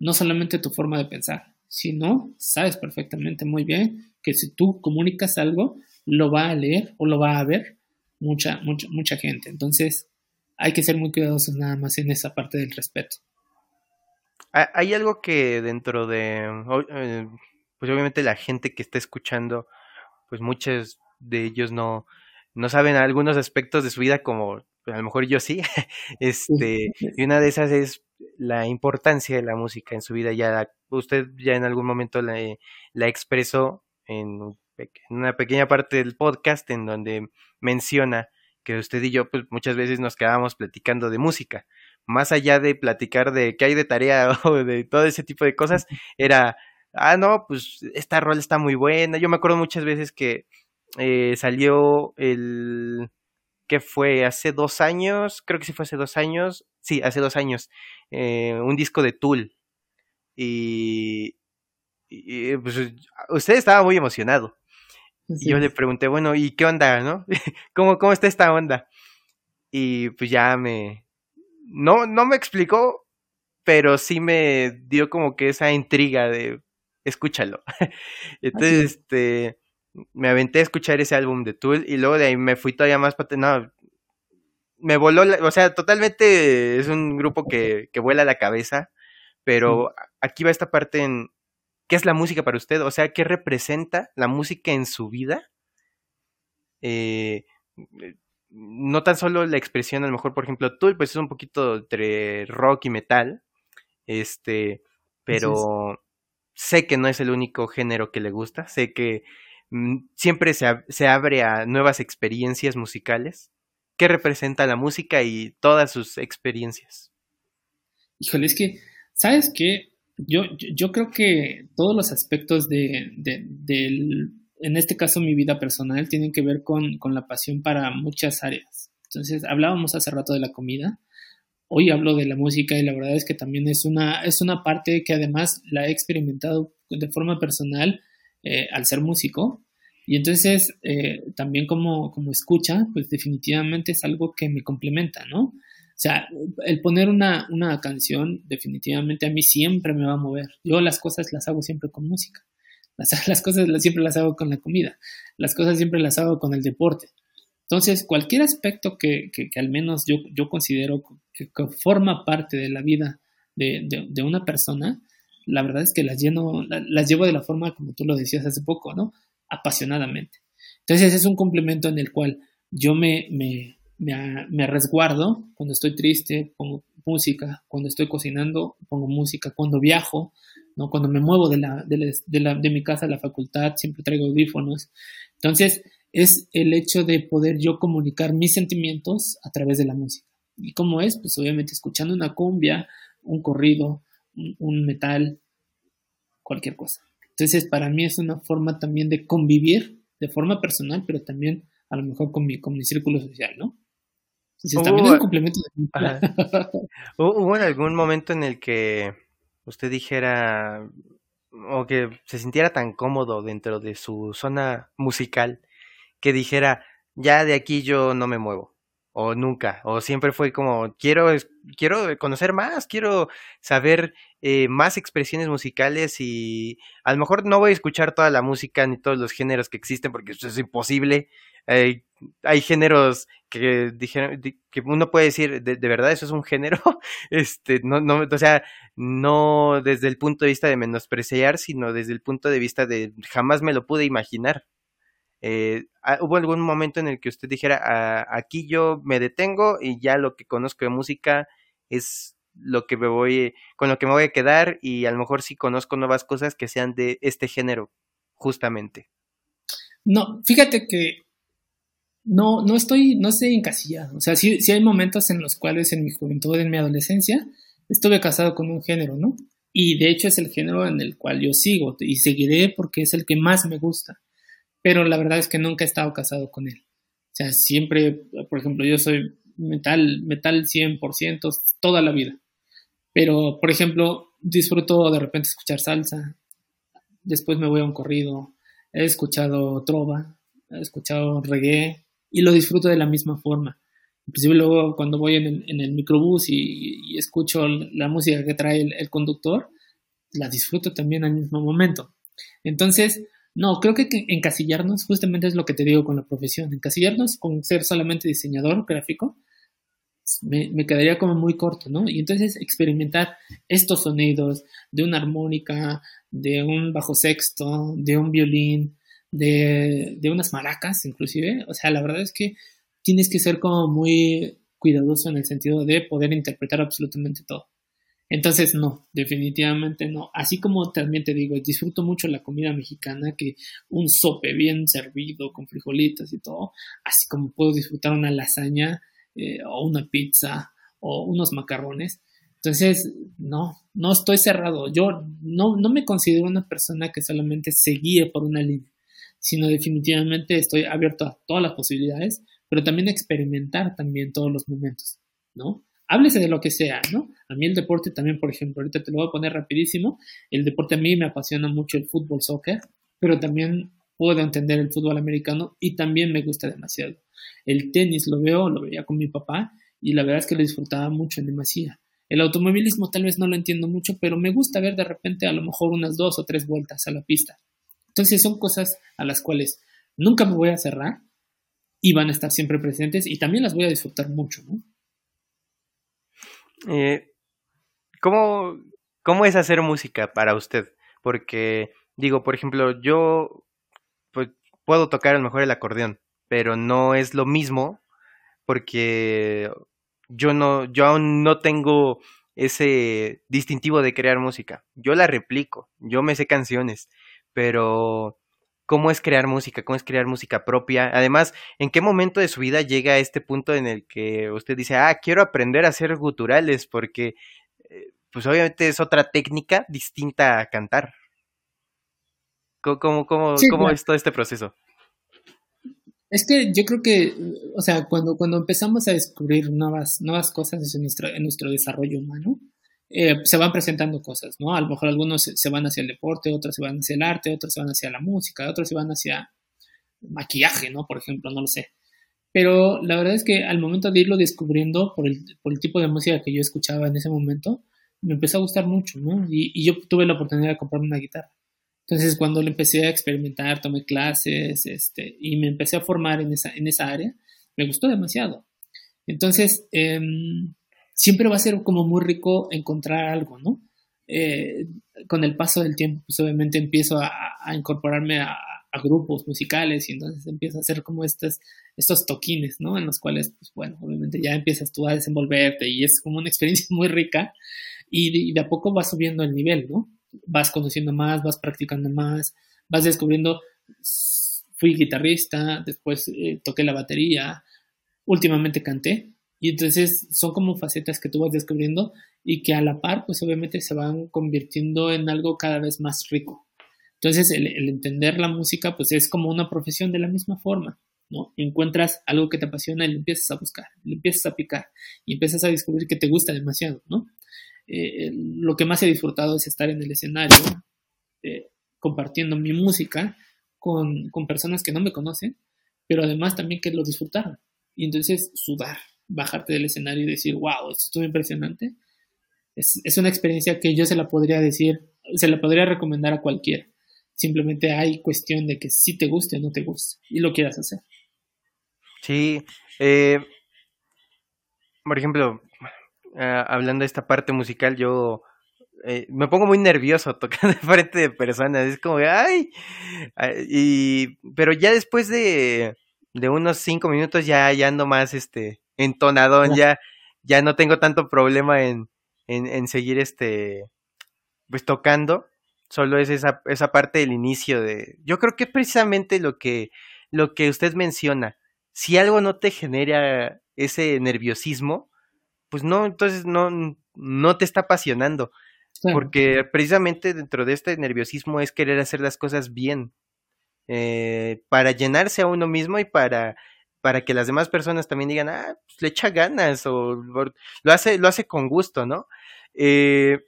[SPEAKER 4] no solamente tu forma de pensar, sino sabes perfectamente muy bien que si tú comunicas algo, lo va a leer o lo va a ver mucha, mucha, mucha gente. Entonces, hay que ser muy cuidadosos nada más en esa parte del respeto.
[SPEAKER 3] Hay algo que dentro de, eh, pues obviamente la gente que está escuchando, pues muchos de ellos no, no saben algunos aspectos de su vida como pues, a lo mejor yo sí. *laughs* este, y una de esas es la importancia de la música en su vida. Ya usted ya en algún momento la, la expresó en en una pequeña parte del podcast en donde menciona que usted y yo pues muchas veces nos quedábamos platicando de música. Más allá de platicar de qué hay de tarea *laughs* o de todo ese tipo de cosas, era, ah, no, pues esta rol está muy buena. Yo me acuerdo muchas veces que eh, salió el, que fue hace dos años, creo que sí fue hace dos años, sí, hace dos años, eh, un disco de Tool. Y, y pues usted estaba muy emocionado. Y yo le pregunté, bueno, ¿y qué onda, no? *laughs* ¿Cómo, ¿Cómo está esta onda? Y pues ya me... No, no me explicó, pero sí me dio como que esa intriga de escúchalo. *laughs* Entonces, este, me aventé a escuchar ese álbum de Tool y luego de ahí me fui todavía más no, me voló, o sea, totalmente es un grupo que, que vuela la cabeza, pero aquí va esta parte en, ¿Qué es la música para usted? O sea, ¿qué representa la música en su vida? Eh, no tan solo la expresión, a lo mejor, por ejemplo, tú, pues es un poquito entre rock y metal, este, pero sé que no es el único género que le gusta, sé que mm, siempre se, se, abre a nuevas experiencias musicales. ¿Qué representa la música y todas sus experiencias?
[SPEAKER 4] Híjole, es que, ¿sabes qué? yo, yo creo que todos los aspectos de, del, en este caso mi vida personal, tienen que ver con, con la pasión para muchas áreas. Entonces, hablábamos hace rato de la comida, hoy hablo de la música y la verdad es que también es una, es una parte que además la he experimentado de forma personal eh, al ser músico. Y entonces, eh, también como, como escucha, pues definitivamente es algo que me complementa, ¿no? O sea, el poner una, una canción definitivamente a mí siempre me va a mover. Yo las cosas las hago siempre con música. *laughs* Las, cosas siempre las hago con la comida. Las cosas siempre las hago con el deporte. Entonces, cualquier aspecto que, que, al menos yo, yo considero que, forma parte de la vida de, de, una persona, la verdad es que las, lleno, las llevo de la forma como tú lo decías hace poco, ¿no? Apasionadamente. Entonces, es un complemento en el cual yo me, me, me, resguardo, cuando estoy triste pongo música, cuando estoy cocinando pongo música, cuando viajo, ¿no? cuando me muevo de, la, de, la, de, mi casa a la facultad siempre traigo audífonos. Entonces es el hecho de poder yo comunicar mis sentimientos a través de la música. ¿Y cómo es? Pues obviamente escuchando una cumbia, un corrido, un metal, cualquier cosa. Entonces para mí es una forma también de convivir de forma personal, pero también a lo mejor con mi, con mi círculo social, ¿no? también es un complemento *laughs*
[SPEAKER 3] ¿Hubo en algún momento en el que usted dijera o que se sintiera tan cómodo dentro de su zona musical que dijera, ya de aquí yo no me muevo? O nunca, o siempre fue como, quiero, quiero conocer más, quiero saber eh, más expresiones musicales y a lo mejor no voy a escuchar toda la música ni todos los géneros que existen porque eso es imposible. hay géneros que dijeron que uno puede decir de, verdad eso es un género *laughs* este no no o sea no desde el punto de vista de menospreciar sino desde el punto de vista de jamás me lo pude imaginar eh, ah, ¿Hubo algún momento en el que usted dijera, ah, aquí yo me detengo y ya lo que conozco de música es lo que me voy, con lo que me voy a quedar y a lo mejor sí conozco nuevas cosas que sean de este género, justamente?
[SPEAKER 4] No, fíjate que no, no estoy, no sé encasillado. O sea, sí, sí hay momentos en los cuales en mi juventud, en mi adolescencia, estuve casado con un género, ¿no? Y de hecho es el género en el cual yo sigo y seguiré porque es el que más me gusta pero la verdad es que nunca he estado casado con él. O sea, siempre, por ejemplo, yo soy metal, metal 100% toda la vida. Pero, por ejemplo, disfruto de repente escuchar salsa, después me voy a un corrido, he escuchado trova, he escuchado reggae y lo disfruto de la misma forma. Inclusive luego cuando voy en el, microbús y, escucho la música que trae el conductor, la disfruto también al mismo momento. Entonces, no, creo que encasillarnos justamente es lo que te digo con la profesión. Encasillarnos con ser solamente diseñador gráfico me, quedaría como muy corto, ¿no? Y entonces experimentar estos sonidos de una armónica, de un bajo sexto, de un violín, de, unas maracas inclusive. O sea, la verdad es que tienes que ser como muy cuidadoso en el sentido de poder interpretar absolutamente todo. Entonces, no, definitivamente no. Así como también te digo, disfruto mucho la comida mexicana, que un sope bien servido con frijolitos y todo, así como puedo disfrutar una lasaña eh, o una pizza o unos macarrones. Entonces, no, no estoy cerrado. Yo no, no me considero una persona que solamente se guíe por una línea, sino definitivamente estoy abierto a todas las posibilidades, pero también experimentar también todos los momentos, ¿no? Háblese de lo que sea, ¿no? A mí el deporte también, por ejemplo, ahorita te lo voy a poner rapidísimo, el deporte a mí me apasiona mucho el fútbol, soccer, pero también puedo entender el fútbol americano y también me gusta demasiado. El tenis lo veo, lo veía con mi papá y la verdad es que lo disfrutaba mucho en demasía. El automovilismo tal vez no lo entiendo mucho, pero me gusta ver de repente a lo mejor unas dos o tres vueltas a la pista. Entonces son cosas a las cuales nunca me voy a cerrar y van a estar siempre presentes y también las voy a disfrutar mucho, ¿no?
[SPEAKER 3] Eh, ¿cómo, ¿Cómo es hacer música para usted? Porque, digo, por ejemplo, yo pues, puedo tocar a lo mejor el acordeón, pero no es lo mismo porque yo no, yo aún no tengo ese distintivo de crear música. Yo la replico, yo me sé canciones, pero cómo es crear música, cómo es crear música propia. Además, ¿en qué momento de su vida llega a este punto en el que usted dice, ah, quiero aprender a hacer guturales? Porque, eh, pues obviamente es otra técnica distinta a cantar. ¿Cómo, cómo, cómo, es todo este proceso?
[SPEAKER 4] Es que yo creo que, o sea, cuando, cuando empezamos a descubrir nuevas, nuevas cosas en nuestro, en nuestro desarrollo humano, eh, se van presentando cosas, ¿no? A lo mejor algunos se, van hacia el deporte, otros se van hacia el arte, otros se van hacia la música, otros se van hacia maquillaje, ¿no? Por ejemplo, no lo sé. Pero la verdad es que al momento de irlo descubriendo por el, por el tipo de música que yo escuchaba en ese momento, me empezó a gustar mucho, ¿no? Y, y yo tuve la oportunidad de comprarme una guitarra. Entonces, cuando le empecé a experimentar, tomé clases, este, y me empecé a formar en esa, en esa área, me gustó demasiado. Entonces, eh, siempre va a ser como muy rico encontrar algo, ¿no? Eh, con el paso del tiempo, pues obviamente empiezo a, incorporarme a, grupos musicales y entonces empiezo a hacer como estos, estos toquines, ¿no? En los cuales, pues bueno, obviamente ya empiezas tú a desenvolverte y es como una *laughs* experiencia muy rica y de, a poco vas subiendo el nivel, ¿no? Vas conociendo más, vas practicando más, vas descubriendo, fui guitarrista, después eh, toqué la batería, últimamente canté, y entonces son como facetas que tú vas descubriendo y que a la par, pues obviamente se van convirtiendo en algo cada vez más rico. Entonces el, entender la música, pues es como una profesión de la misma forma, ¿no? Encuentras algo que te apasiona y lo empiezas a buscar, lo empiezas a picar y empiezas a descubrir que te gusta demasiado, ¿no? Eh, lo que más he disfrutado es estar en el escenario, eh, compartiendo mi música con, con personas que no me conocen, pero además también que lo disfrutaron. Y entonces sudar, bajarte del escenario y decir, wow, esto estuvo impresionante. Es, es una experiencia que yo se la podría decir, se la podría recomendar a cualquiera. Simplemente hay cuestión de que si te guste o no te guste y lo quieras hacer.
[SPEAKER 3] Sí, eh, por ejemplo, ah, hablando de esta parte musical, yo eh, me pongo muy nervioso *laughs* tocando frente de personas. Es como, ay, y, pero ya después de, de unos cinco minutos ya, ya ando más, este, entonadón, ya, ya no tengo tanto problema en, en, en seguir, este, pues tocando. Solo es esa, esa parte del inicio de, yo creo que es precisamente lo que, lo que usted menciona. Si algo no te genera ese nerviosismo, pues no, entonces no, no te está apasionando. Porque precisamente dentro de este nerviosismo es querer hacer las cosas bien, eh, para llenarse a uno mismo y para, para que las demás personas también digan, ah, pues le echa ganas o lo hace, lo hace con gusto, ¿no? Eh,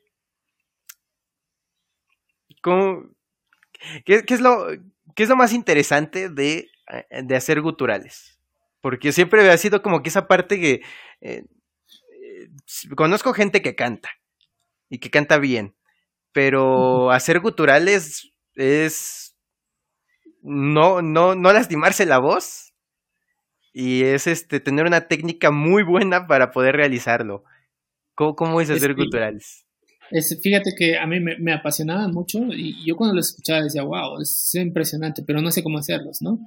[SPEAKER 3] qué, es lo, ¿Qué es lo más interesante de, eh, de hacer guturales? Porque siempre ha sido como que esa parte que conozco gente que canta y que canta bien, pero hacer guturales es no, no, no lastimarse la voz y es este tener una técnica muy buena para poder realizarlo. ¿Cómo, cómo es hacer guturales?
[SPEAKER 4] Es, fíjate que a mí me, me apasionaban mucho y yo cuando los escuchaba decía, wow, es impresionante, pero no sé cómo hacerlos, ¿no?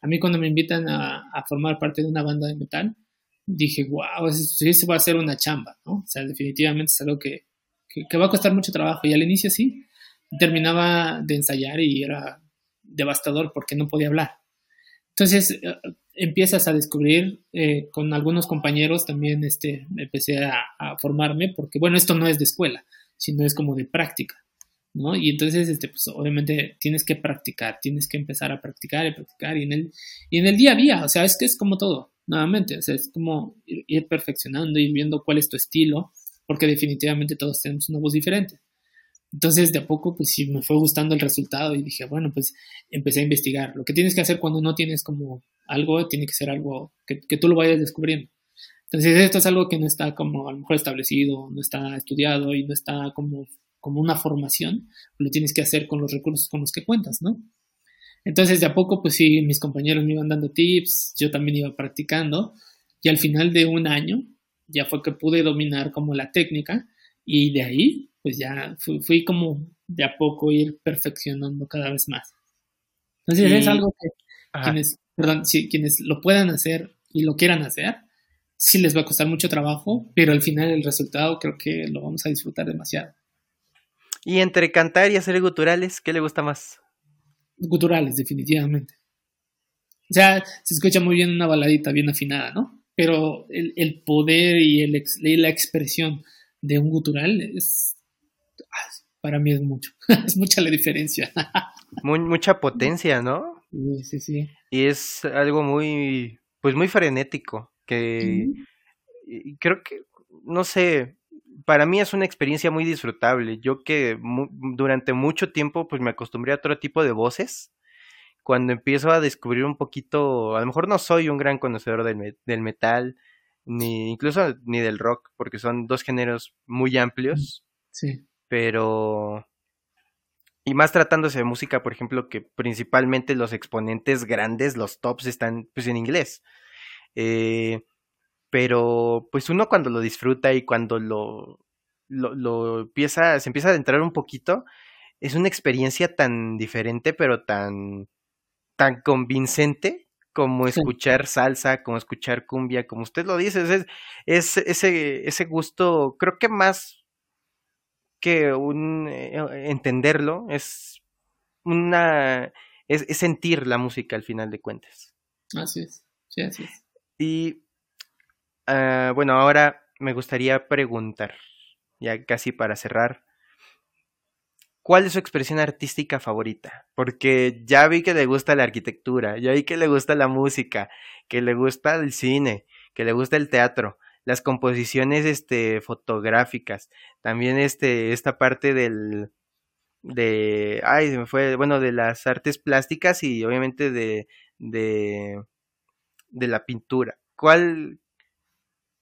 [SPEAKER 4] A mí cuando me invitan a, a formar parte de una banda de metal, dije, wow, eso, va a ser una chamba, ¿no? O sea, definitivamente es algo que, que, va a costar mucho trabajo. Y al inicio sí, terminaba de ensayar y era devastador porque no podía hablar. Entonces eh, empiezas a descubrir eh, con algunos compañeros también este, empecé a, formarme porque bueno, esto no es de escuela, sino es como de práctica. ¿no? Y entonces, este, pues, obviamente tienes que practicar, tienes que empezar a practicar y practicar y en el, y en el día a día, o sea, es que es como todo, nuevamente, o sea, es como ir, ir perfeccionando, ir viendo cuál es tu estilo, porque definitivamente todos tenemos una voz diferente. Entonces, de a poco, pues sí, me fue gustando el resultado y dije, bueno, pues empecé a investigar. Lo que tienes que hacer cuando no tienes como algo, tiene que ser algo que, tú lo vayas descubriendo. Entonces, esto es algo que no está como a lo mejor establecido, no está estudiado y no está como, como una formación, lo tienes que hacer con los recursos con los que cuentas, ¿no? Entonces, de a poco, pues sí, mis compañeros me iban dando tips, yo también iba practicando y al final de un año ya fue que pude dominar como la técnica y de ahí pues ya fui, como de a poco ir perfeccionando cada vez más. Entonces es algo que quienes, perdón, si, quienes lo puedan hacer y lo quieran hacer, sí les va a costar mucho trabajo, pero al final el resultado creo que lo vamos a disfrutar demasiado.
[SPEAKER 3] Y entre cantar y hacer guturales, ¿qué le gusta más?
[SPEAKER 4] Guturales, definitivamente. O sea, se escucha muy bien una baladita bien afinada, ¿no? pero el, el poder y, el, la expresión de un gutural es, para mí es mucho, *laughs* es mucha la diferencia.
[SPEAKER 3] Muy, mucha potencia, ¿no?
[SPEAKER 4] Sí, sí, sí.
[SPEAKER 3] Y es algo muy, pues muy frenético, que creo que, no sé, para mí es una experiencia muy disfrutable. Yo que durante mucho tiempo pues me acostumbré a otro tipo de voces cuando empiezo a descubrir un poquito, a lo mejor no soy un gran conocedor del, del metal, ni incluso ni del rock, porque son dos géneros muy amplios.
[SPEAKER 4] Sí.
[SPEAKER 3] Pero. Y más tratándose de música, por ejemplo, que principalmente los exponentes grandes, los tops, están pues en inglés. Eh, pero pues uno cuando lo disfruta y cuando lo, lo, lo, empieza, se empieza a adentrar un poquito, es una experiencia tan diferente, pero tan tan convincente como escuchar salsa, como escuchar cumbia, como usted lo dice, es, es ese, ese gusto, creo que más que un eh, entenderlo, es una es, sentir la música al final de cuentas.
[SPEAKER 4] Así es, sí, así es.
[SPEAKER 3] Y uh, bueno, ahora me gustaría preguntar, ya casi para cerrar, ¿Cuál es su expresión artística favorita? Porque ya vi que le gusta la arquitectura, ya vi que le gusta la música, que le gusta el cine, que le gusta el teatro, las composiciones este, fotográficas, también este, esta parte del, de, ay, se me fue, bueno, de las artes plásticas y obviamente de, de, de la pintura. ¿cuál,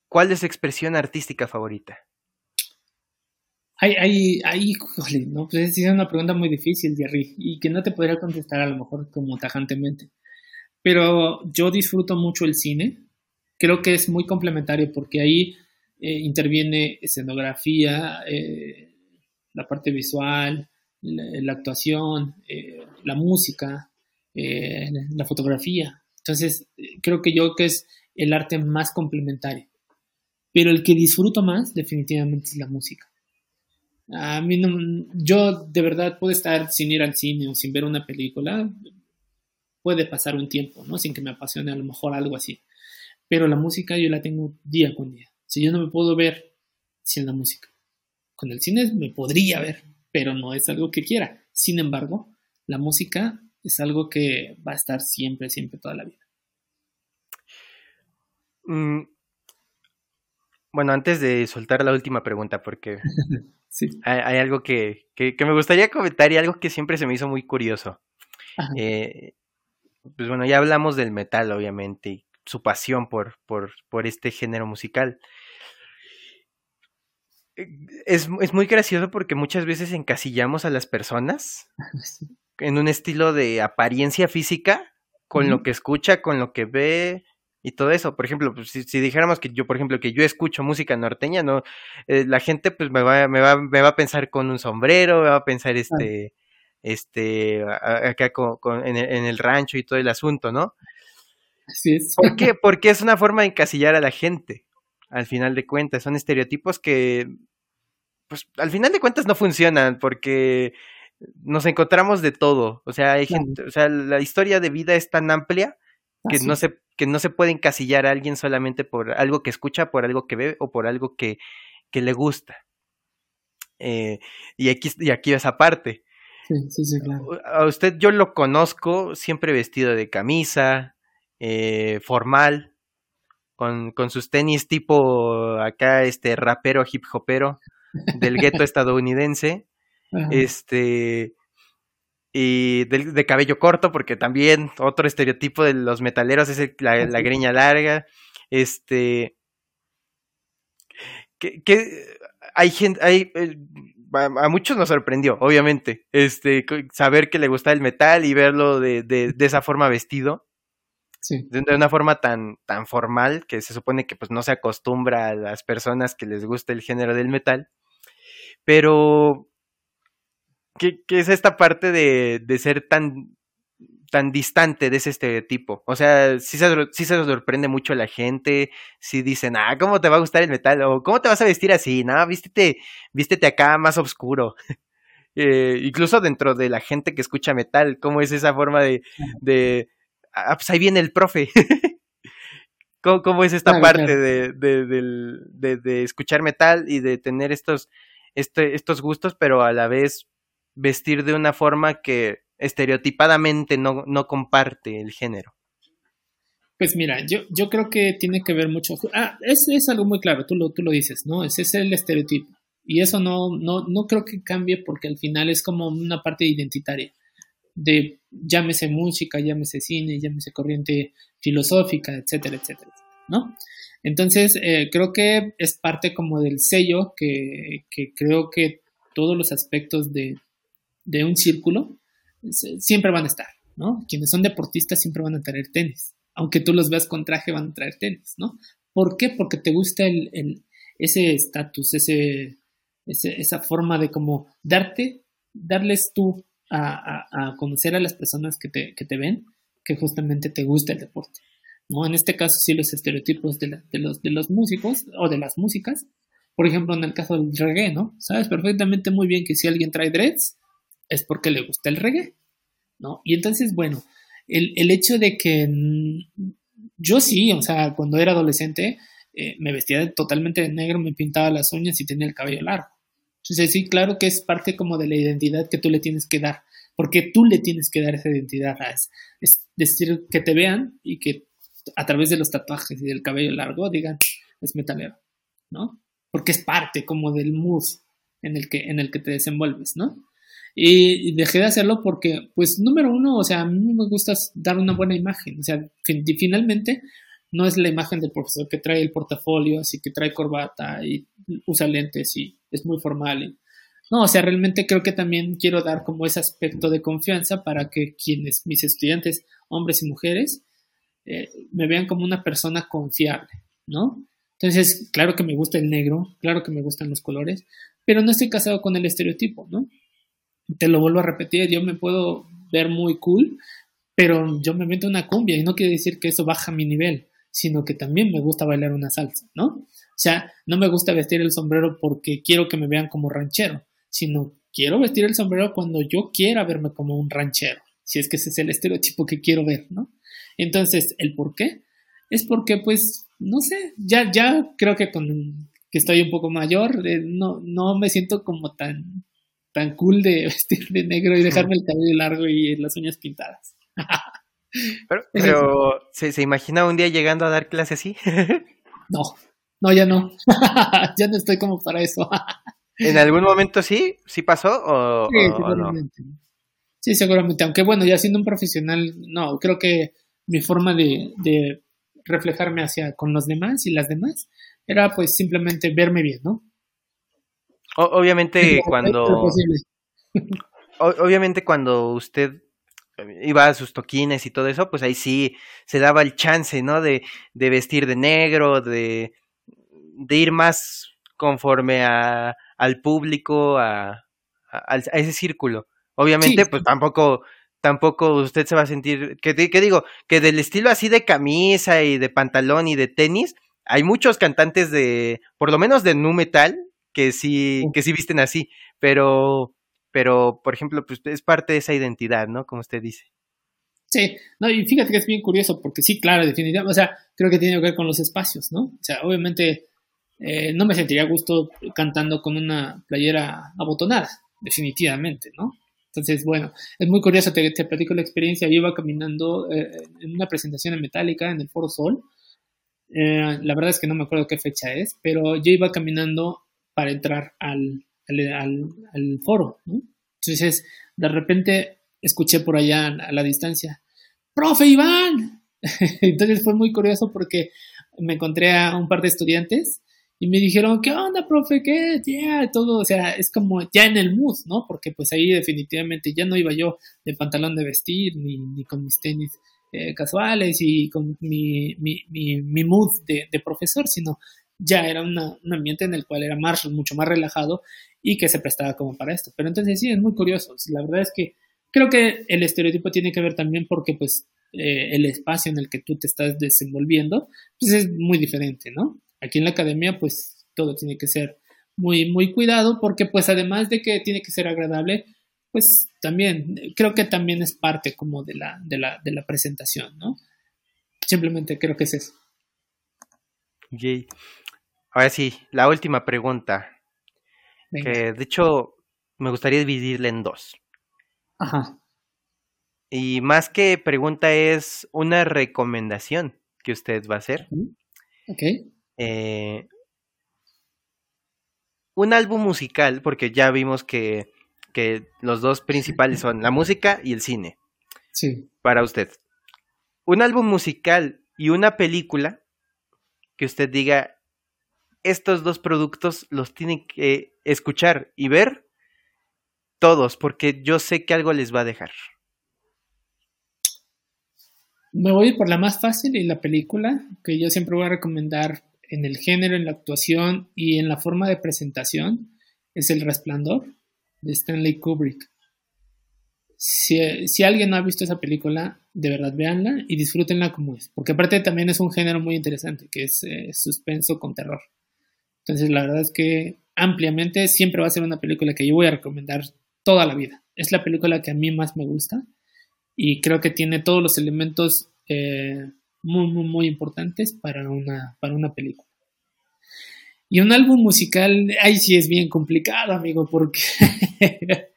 [SPEAKER 3] ¿cuál es su expresión artística favorita?
[SPEAKER 4] Hay, hay, hay, no, pues es una pregunta muy difícil, Jerry, y que no te podría contestar a lo mejor como tajantemente. Pero yo disfruto mucho el cine. Creo que es muy complementario porque ahí eh, interviene escenografía, eh, la parte visual, la, actuación, eh, la música, la fotografía. Entonces, creo que yo que es el arte más complementario. Pero el que disfruto más definitivamente es la música. A mí no, yo de verdad puedo estar sin ir al cine o sin ver una película, puede pasar un tiempo, ¿no? Sin que me apasione a lo mejor algo así. Pero la música yo la tengo día con día. Si yo no me puedo ver sin la música. Con el cine me podría ver, pero no es algo que quiera. Sin embargo, la música es algo que va a estar siempre, siempre, toda la vida.
[SPEAKER 3] Mm, bueno, antes de soltar la última pregunta, porque *laughs* hay, algo que, me gustaría comentar y algo que siempre se me hizo muy curioso. Eh, pues bueno, ya hablamos del metal, obviamente, su pasión por, por, por este género musical. Eh, es, es, muy gracioso porque muchas veces encasillamos a las personas *laughs* en un estilo de apariencia física, con lo que escucha, con lo que ve, y todo eso. Por ejemplo, pues, si, dijéramos que yo, por ejemplo, que yo escucho música norteña, no, eh, la gente pues me va, me va, me va a pensar con un sombrero, me va a pensar este, este, acá con, en, el, rancho y todo el asunto, ¿no?
[SPEAKER 4] Así es.
[SPEAKER 3] ¿Por qué? Porque es una forma de encasillar a la gente, al final de cuentas. Son estereotipos que, pues, al final de cuentas no funcionan, porque nos encontramos de todo. O sea, hay gente, o sea, la historia de vida es tan amplia que no se que no se puede encasillar a alguien solamente por algo que escucha, por algo que ve o por algo que, que le gusta. Eh, y aquí y aquí esa parte.
[SPEAKER 4] Sí, sí, claro.
[SPEAKER 3] A usted yo lo conozco siempre vestido de camisa, eh, formal, con, con, sus tenis tipo acá, este rapero hip hopero del gueto *laughs* estadounidense. Este, y de, cabello corto, porque también otro estereotipo de los metaleros es la, la, greña larga. Este. Que, hay gente, hay, eh, a, muchos nos sorprendió, obviamente, este, saber que le gusta el metal y verlo de, de, de esa forma vestido.
[SPEAKER 4] Sí.
[SPEAKER 3] De, una forma tan, tan formal que se supone que pues no se acostumbra a las personas que les gusta el género del metal. Pero ¿qué, es esta parte de, de, ser tan, tan distante de ese estereotipo? O sea, sí se, sí se sorprende mucho a la gente, si dicen, ah, ¿cómo te va a gustar el metal? O ¿cómo te vas a vestir así? No, vístete, vístete acá más oscuro. *laughs* eh, incluso dentro de la gente que escucha metal, ¿cómo es esa forma de, de ah, pues ahí viene el profe? *laughs* ¿Cómo, ¿Cómo, es esta parte De, de, de, escuchar metal y de tener estos, este, estos gustos, pero a la vez vestir de una forma que estereotipadamente no, no comparte el género?
[SPEAKER 4] Pues mira, yo, yo creo que tiene que ver mucho. Ah, es, es algo muy claro, tú lo, tú lo dices, ¿no? Ese es el estereotipo. Y eso no, no, no creo que cambie porque al final es como una parte identitaria. De llámese música, llámese cine, llámese corriente filosófica, etcétera, etcétera, ¿no? Entonces, eh, creo que es parte como del sello que, que creo que todos los aspectos de, de un círculo siempre van a estar, ¿no? Quienes son deportistas siempre van a traer tenis. Aunque tú los veas con traje, van a traer tenis, ¿no? ¿Por qué? Porque te gusta el, ese estatus, ese, esa forma de como darte, darles tú a, conocer a las personas que te, que te, ven que justamente te gusta el deporte. ¿no? En este caso, sí, los estereotipos de, de, los, de los músicos o de las músicas. Por ejemplo, en el caso del reggae, ¿no? Sabes perfectamente muy bien que si alguien trae dreads, es porque le gusta el reggae, ¿no? Y entonces, bueno, el, el hecho de que yo sí, o sea, cuando era adolescente, eh, me vestía totalmente de negro, me pintaba las uñas y tenía el cabello largo. Entonces, sí, claro que es parte como de la identidad que tú le tienes que dar, porque tú le tienes que dar esa identidad, es, decir, que te vean y que a través de los tatuajes y del cabello largo digan, es metalero, ¿no? Porque es parte como del mood en el que, en el que te desenvuelves, ¿no? Y dejé de hacerlo porque, pues, número uno, o sea, a mí me gusta dar una buena imagen. O sea, finalmente no es la imagen del profesor que trae el portafolio, así que trae corbata y usa lentes y es muy formal. no, o sea, realmente creo que también quiero dar como ese aspecto de confianza para que quienes, mis estudiantes, hombres y mujeres, eh, me vean como una persona confiable, ¿no? Entonces, claro que me gusta el negro, claro que me gustan los colores, pero no estoy casado con el estereotipo, ¿no? Te lo vuelvo a repetir, yo me puedo ver muy cool, pero yo me meto una cumbia y no quiere decir que eso baja mi nivel, sino que también me gusta bailar una salsa, ¿no? O sea, no me gusta vestir el sombrero porque quiero que me vean como ranchero, sino quiero vestir el sombrero cuando yo quiera verme como un ranchero, si es que ese es el estereotipo que quiero ver, ¿no? Entonces, ¿el por qué? Es porque, pues, no sé, ya, ya creo que con que estoy un poco mayor, eh, no, no me siento como tan, tan cool de *laughs* vestir de negro y dejarme el cabello largo y las uñas pintadas. *laughs*
[SPEAKER 3] Pero, ¿se, imagina un día llegando a dar clase así? *laughs*
[SPEAKER 4] no, no, ya no. *laughs* ya no estoy como para eso. *laughs*
[SPEAKER 3] ¿En algún momento sí? ¿Sí pasó? O,
[SPEAKER 4] sí, seguramente. Sí, seguramente. Aunque bueno, ya siendo un profesional, no, creo que mi forma de, de reflejarme hacia con los demás y las demás era pues simplemente verme bien, ¿no?
[SPEAKER 3] obviamente cuando *laughs* obviamente cuando usted iba a sus toquines y todo eso, pues ahí sí se daba el chance, ¿no? De, de vestir de negro, de, de ir más conforme a, al público, a, a, ese círculo. Obviamente, pues tampoco, tampoco usted se va a sentir, que, que digo, que del estilo así de camisa y de pantalón y de tenis, hay muchos cantantes de, por lo menos de nu metal, que sí, que sí visten así, pero pero por ejemplo, pues es parte de esa identidad, ¿no? Como usted dice.
[SPEAKER 4] Sí, no, y fíjate que es bien curioso, porque sí, claro, definitivamente, o sea, creo que tiene que ver con los espacios, ¿no? O sea, obviamente eh, no me sentiría gusto cantando con una playera abotonada, definitivamente, ¿no? Entonces, bueno, es muy curioso, te, te platico la experiencia, yo iba caminando eh, en una presentación en Metallica, en el Foro Sol, eh, la verdad es que no me acuerdo qué fecha es, pero yo iba caminando para entrar al, al, foro. Entonces, de repente escuché por allá a la distancia, ¡Profe Iván! *laughs* Entonces fue muy curioso porque me encontré a un par de estudiantes y me dijeron, ¿qué onda, profe? ¿Qué? Ya, todo, o sea, es como ya en el mood, ¿no? Porque pues ahí definitivamente ya no iba yo de pantalón de vestir ni, con mis tenis eh, casuales y con mi, mi, mi, mood de, de, profesor, sino ya era un ambiente en el cual era más, mucho más relajado y que se prestaba como para esto. Pero entonces sí, es muy curioso. La verdad es que creo que el estereotipo tiene que ver también porque pues eh, el espacio en el que tú te estás desenvolviendo pues es muy diferente, ¿no? Aquí en la academia pues todo tiene que ser muy, muy cuidado porque pues además de que tiene que ser agradable, pues también creo que también es parte como de la, de la, de la presentación, ¿no? Simplemente creo que es eso.
[SPEAKER 3] Yay. Ahora sí, la última pregunta. Que de hecho me gustaría dividirla en dos.
[SPEAKER 4] Ajá.
[SPEAKER 3] Y más que pregunta es una recomendación que usted va a hacer.
[SPEAKER 4] Ok.
[SPEAKER 3] Eh, un álbum musical, porque ya vimos que, que los dos principales son la música y el cine.
[SPEAKER 4] Sí.
[SPEAKER 3] Para usted. Un álbum musical y una película que usted diga, estos dos productos los tienen que escuchar y ver todos, porque yo sé que algo les va a dejar.
[SPEAKER 4] Me voy por la más fácil y la película, que yo siempre voy a recomendar en el género, en la actuación y en la forma de presentación, es El Resplandor de Stanley Kubrick. Si, si, alguien no ha visto esa película, de verdad véanla y disfrútenla como es, porque aparte también es un género muy interesante, que es eh, suspenso con terror. Entonces, la verdad es que ampliamente siempre va a ser una película que yo voy a recomendar toda la vida. Es la película que a mí más me gusta y creo que tiene todos los elementos eh, muy, muy, muy importantes para una, para una película. Y un álbum musical, ahí sí es bien complicado, amigo, porque *laughs*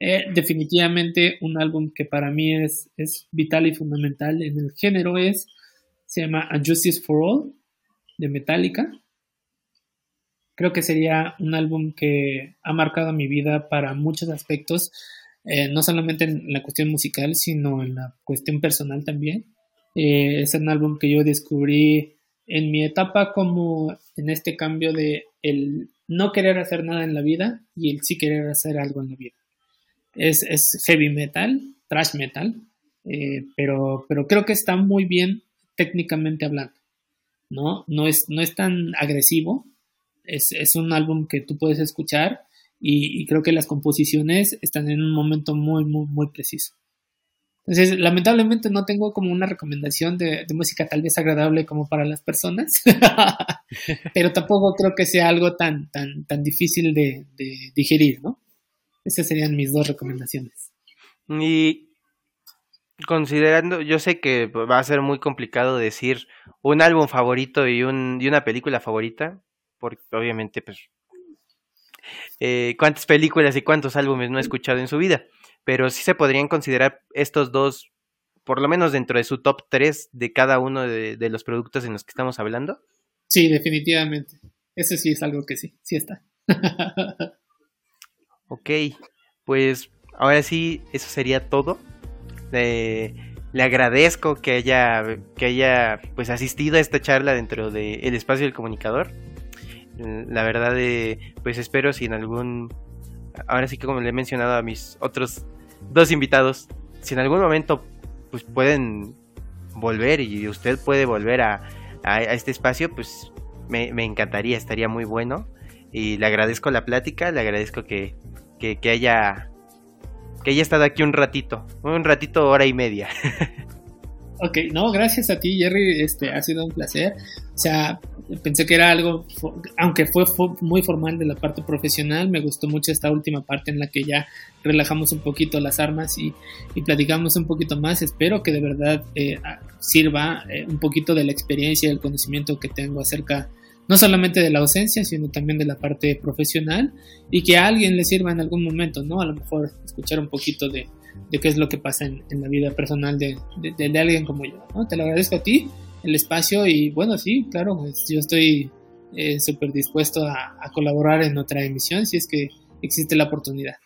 [SPEAKER 4] eh, definitivamente un álbum que para mí es, es vital y fundamental en el género es, se llama Justice for All, de Metallica creo que sería un álbum que ha marcado mi vida para muchos aspectos, eh, no solamente en la cuestión musical, sino en la cuestión personal también. Eh, es un álbum que yo descubrí en mi etapa como en este cambio de el no querer hacer nada en la vida y el sí querer hacer algo en la vida. Es, es heavy metal, thrash metal, eh, pero, pero creo que está muy bien técnicamente hablando. ¿no? No es, no es tan agresivo, es, es un álbum que tú puedes escuchar y, creo que las composiciones están en un momento muy, muy, muy preciso. Entonces, lamentablemente no tengo como una recomendación de, música tal vez agradable como para las personas, *laughs* pero tampoco creo que sea algo tan, tan, tan difícil de, de digerir, ¿no? Esas serían mis dos recomendaciones.
[SPEAKER 3] Y considerando, yo sé que va a ser muy complicado decir un álbum favorito y, un, y una película favorita, porque obviamente, pues, eh, cuántas películas y cuántos álbumes no he escuchado en su vida, pero sí se podrían considerar estos dos, por lo menos dentro de su top 3 de cada uno de, de los productos en los que estamos hablando.
[SPEAKER 4] Sí, definitivamente. Ese sí es algo que sí, sí está. *laughs*
[SPEAKER 3] ok, pues ahora sí, eso sería todo. Eh, le agradezco que haya, que haya pues asistido a esta charla dentro del espacio del comunicador. La verdad, eh, pues espero si en algún, ahora sí que como le he mencionado a mis otros dos invitados, si en algún momento pues pueden volver y usted puede volver a, a, este espacio, pues me, me, encantaría, estaría muy bueno. Y le agradezco la plática, le agradezco que, que, que haya que haya estado aquí un ratito, un ratito, hora y media. *laughs*
[SPEAKER 4] Ok, no, gracias a ti, Jerry, este, ha sido un placer. O sea, pensé que era algo, aunque fue, muy formal de la parte profesional, me gustó mucho esta última parte en la que ya relajamos un poquito las armas y, platicamos un poquito más. Espero que de verdad eh, sirva eh, un poquito de la experiencia y el conocimiento que tengo acerca no solamente de la ausencia, sino también de la parte profesional y que a alguien le sirva en algún momento, ¿no? A lo mejor escuchar un poquito de, qué es lo que pasa en, la vida personal de, alguien como yo, ¿no? Te lo agradezco a ti, el espacio y bueno, sí, claro, pues yo estoy eh, súper dispuesto a, a colaborar en otra emisión si es que existe la oportunidad.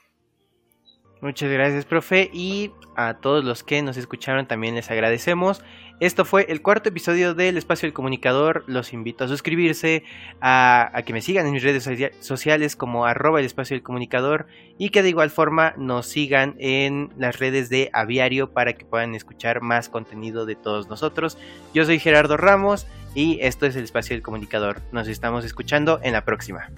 [SPEAKER 3] Muchas gracias, profe, y a todos los que nos escucharon también les agradecemos. Esto fue el cuarto episodio del Espacio del Comunicador. Los invito a suscribirse, a, que me sigan en mis redes sociales como arroba el Espacio del Comunicador y que de igual forma nos sigan en las redes de Aviario para que puedan escuchar más contenido de todos nosotros. Yo soy Gerardo Ramos y esto es el Espacio del Comunicador. Nos estamos escuchando en la próxima.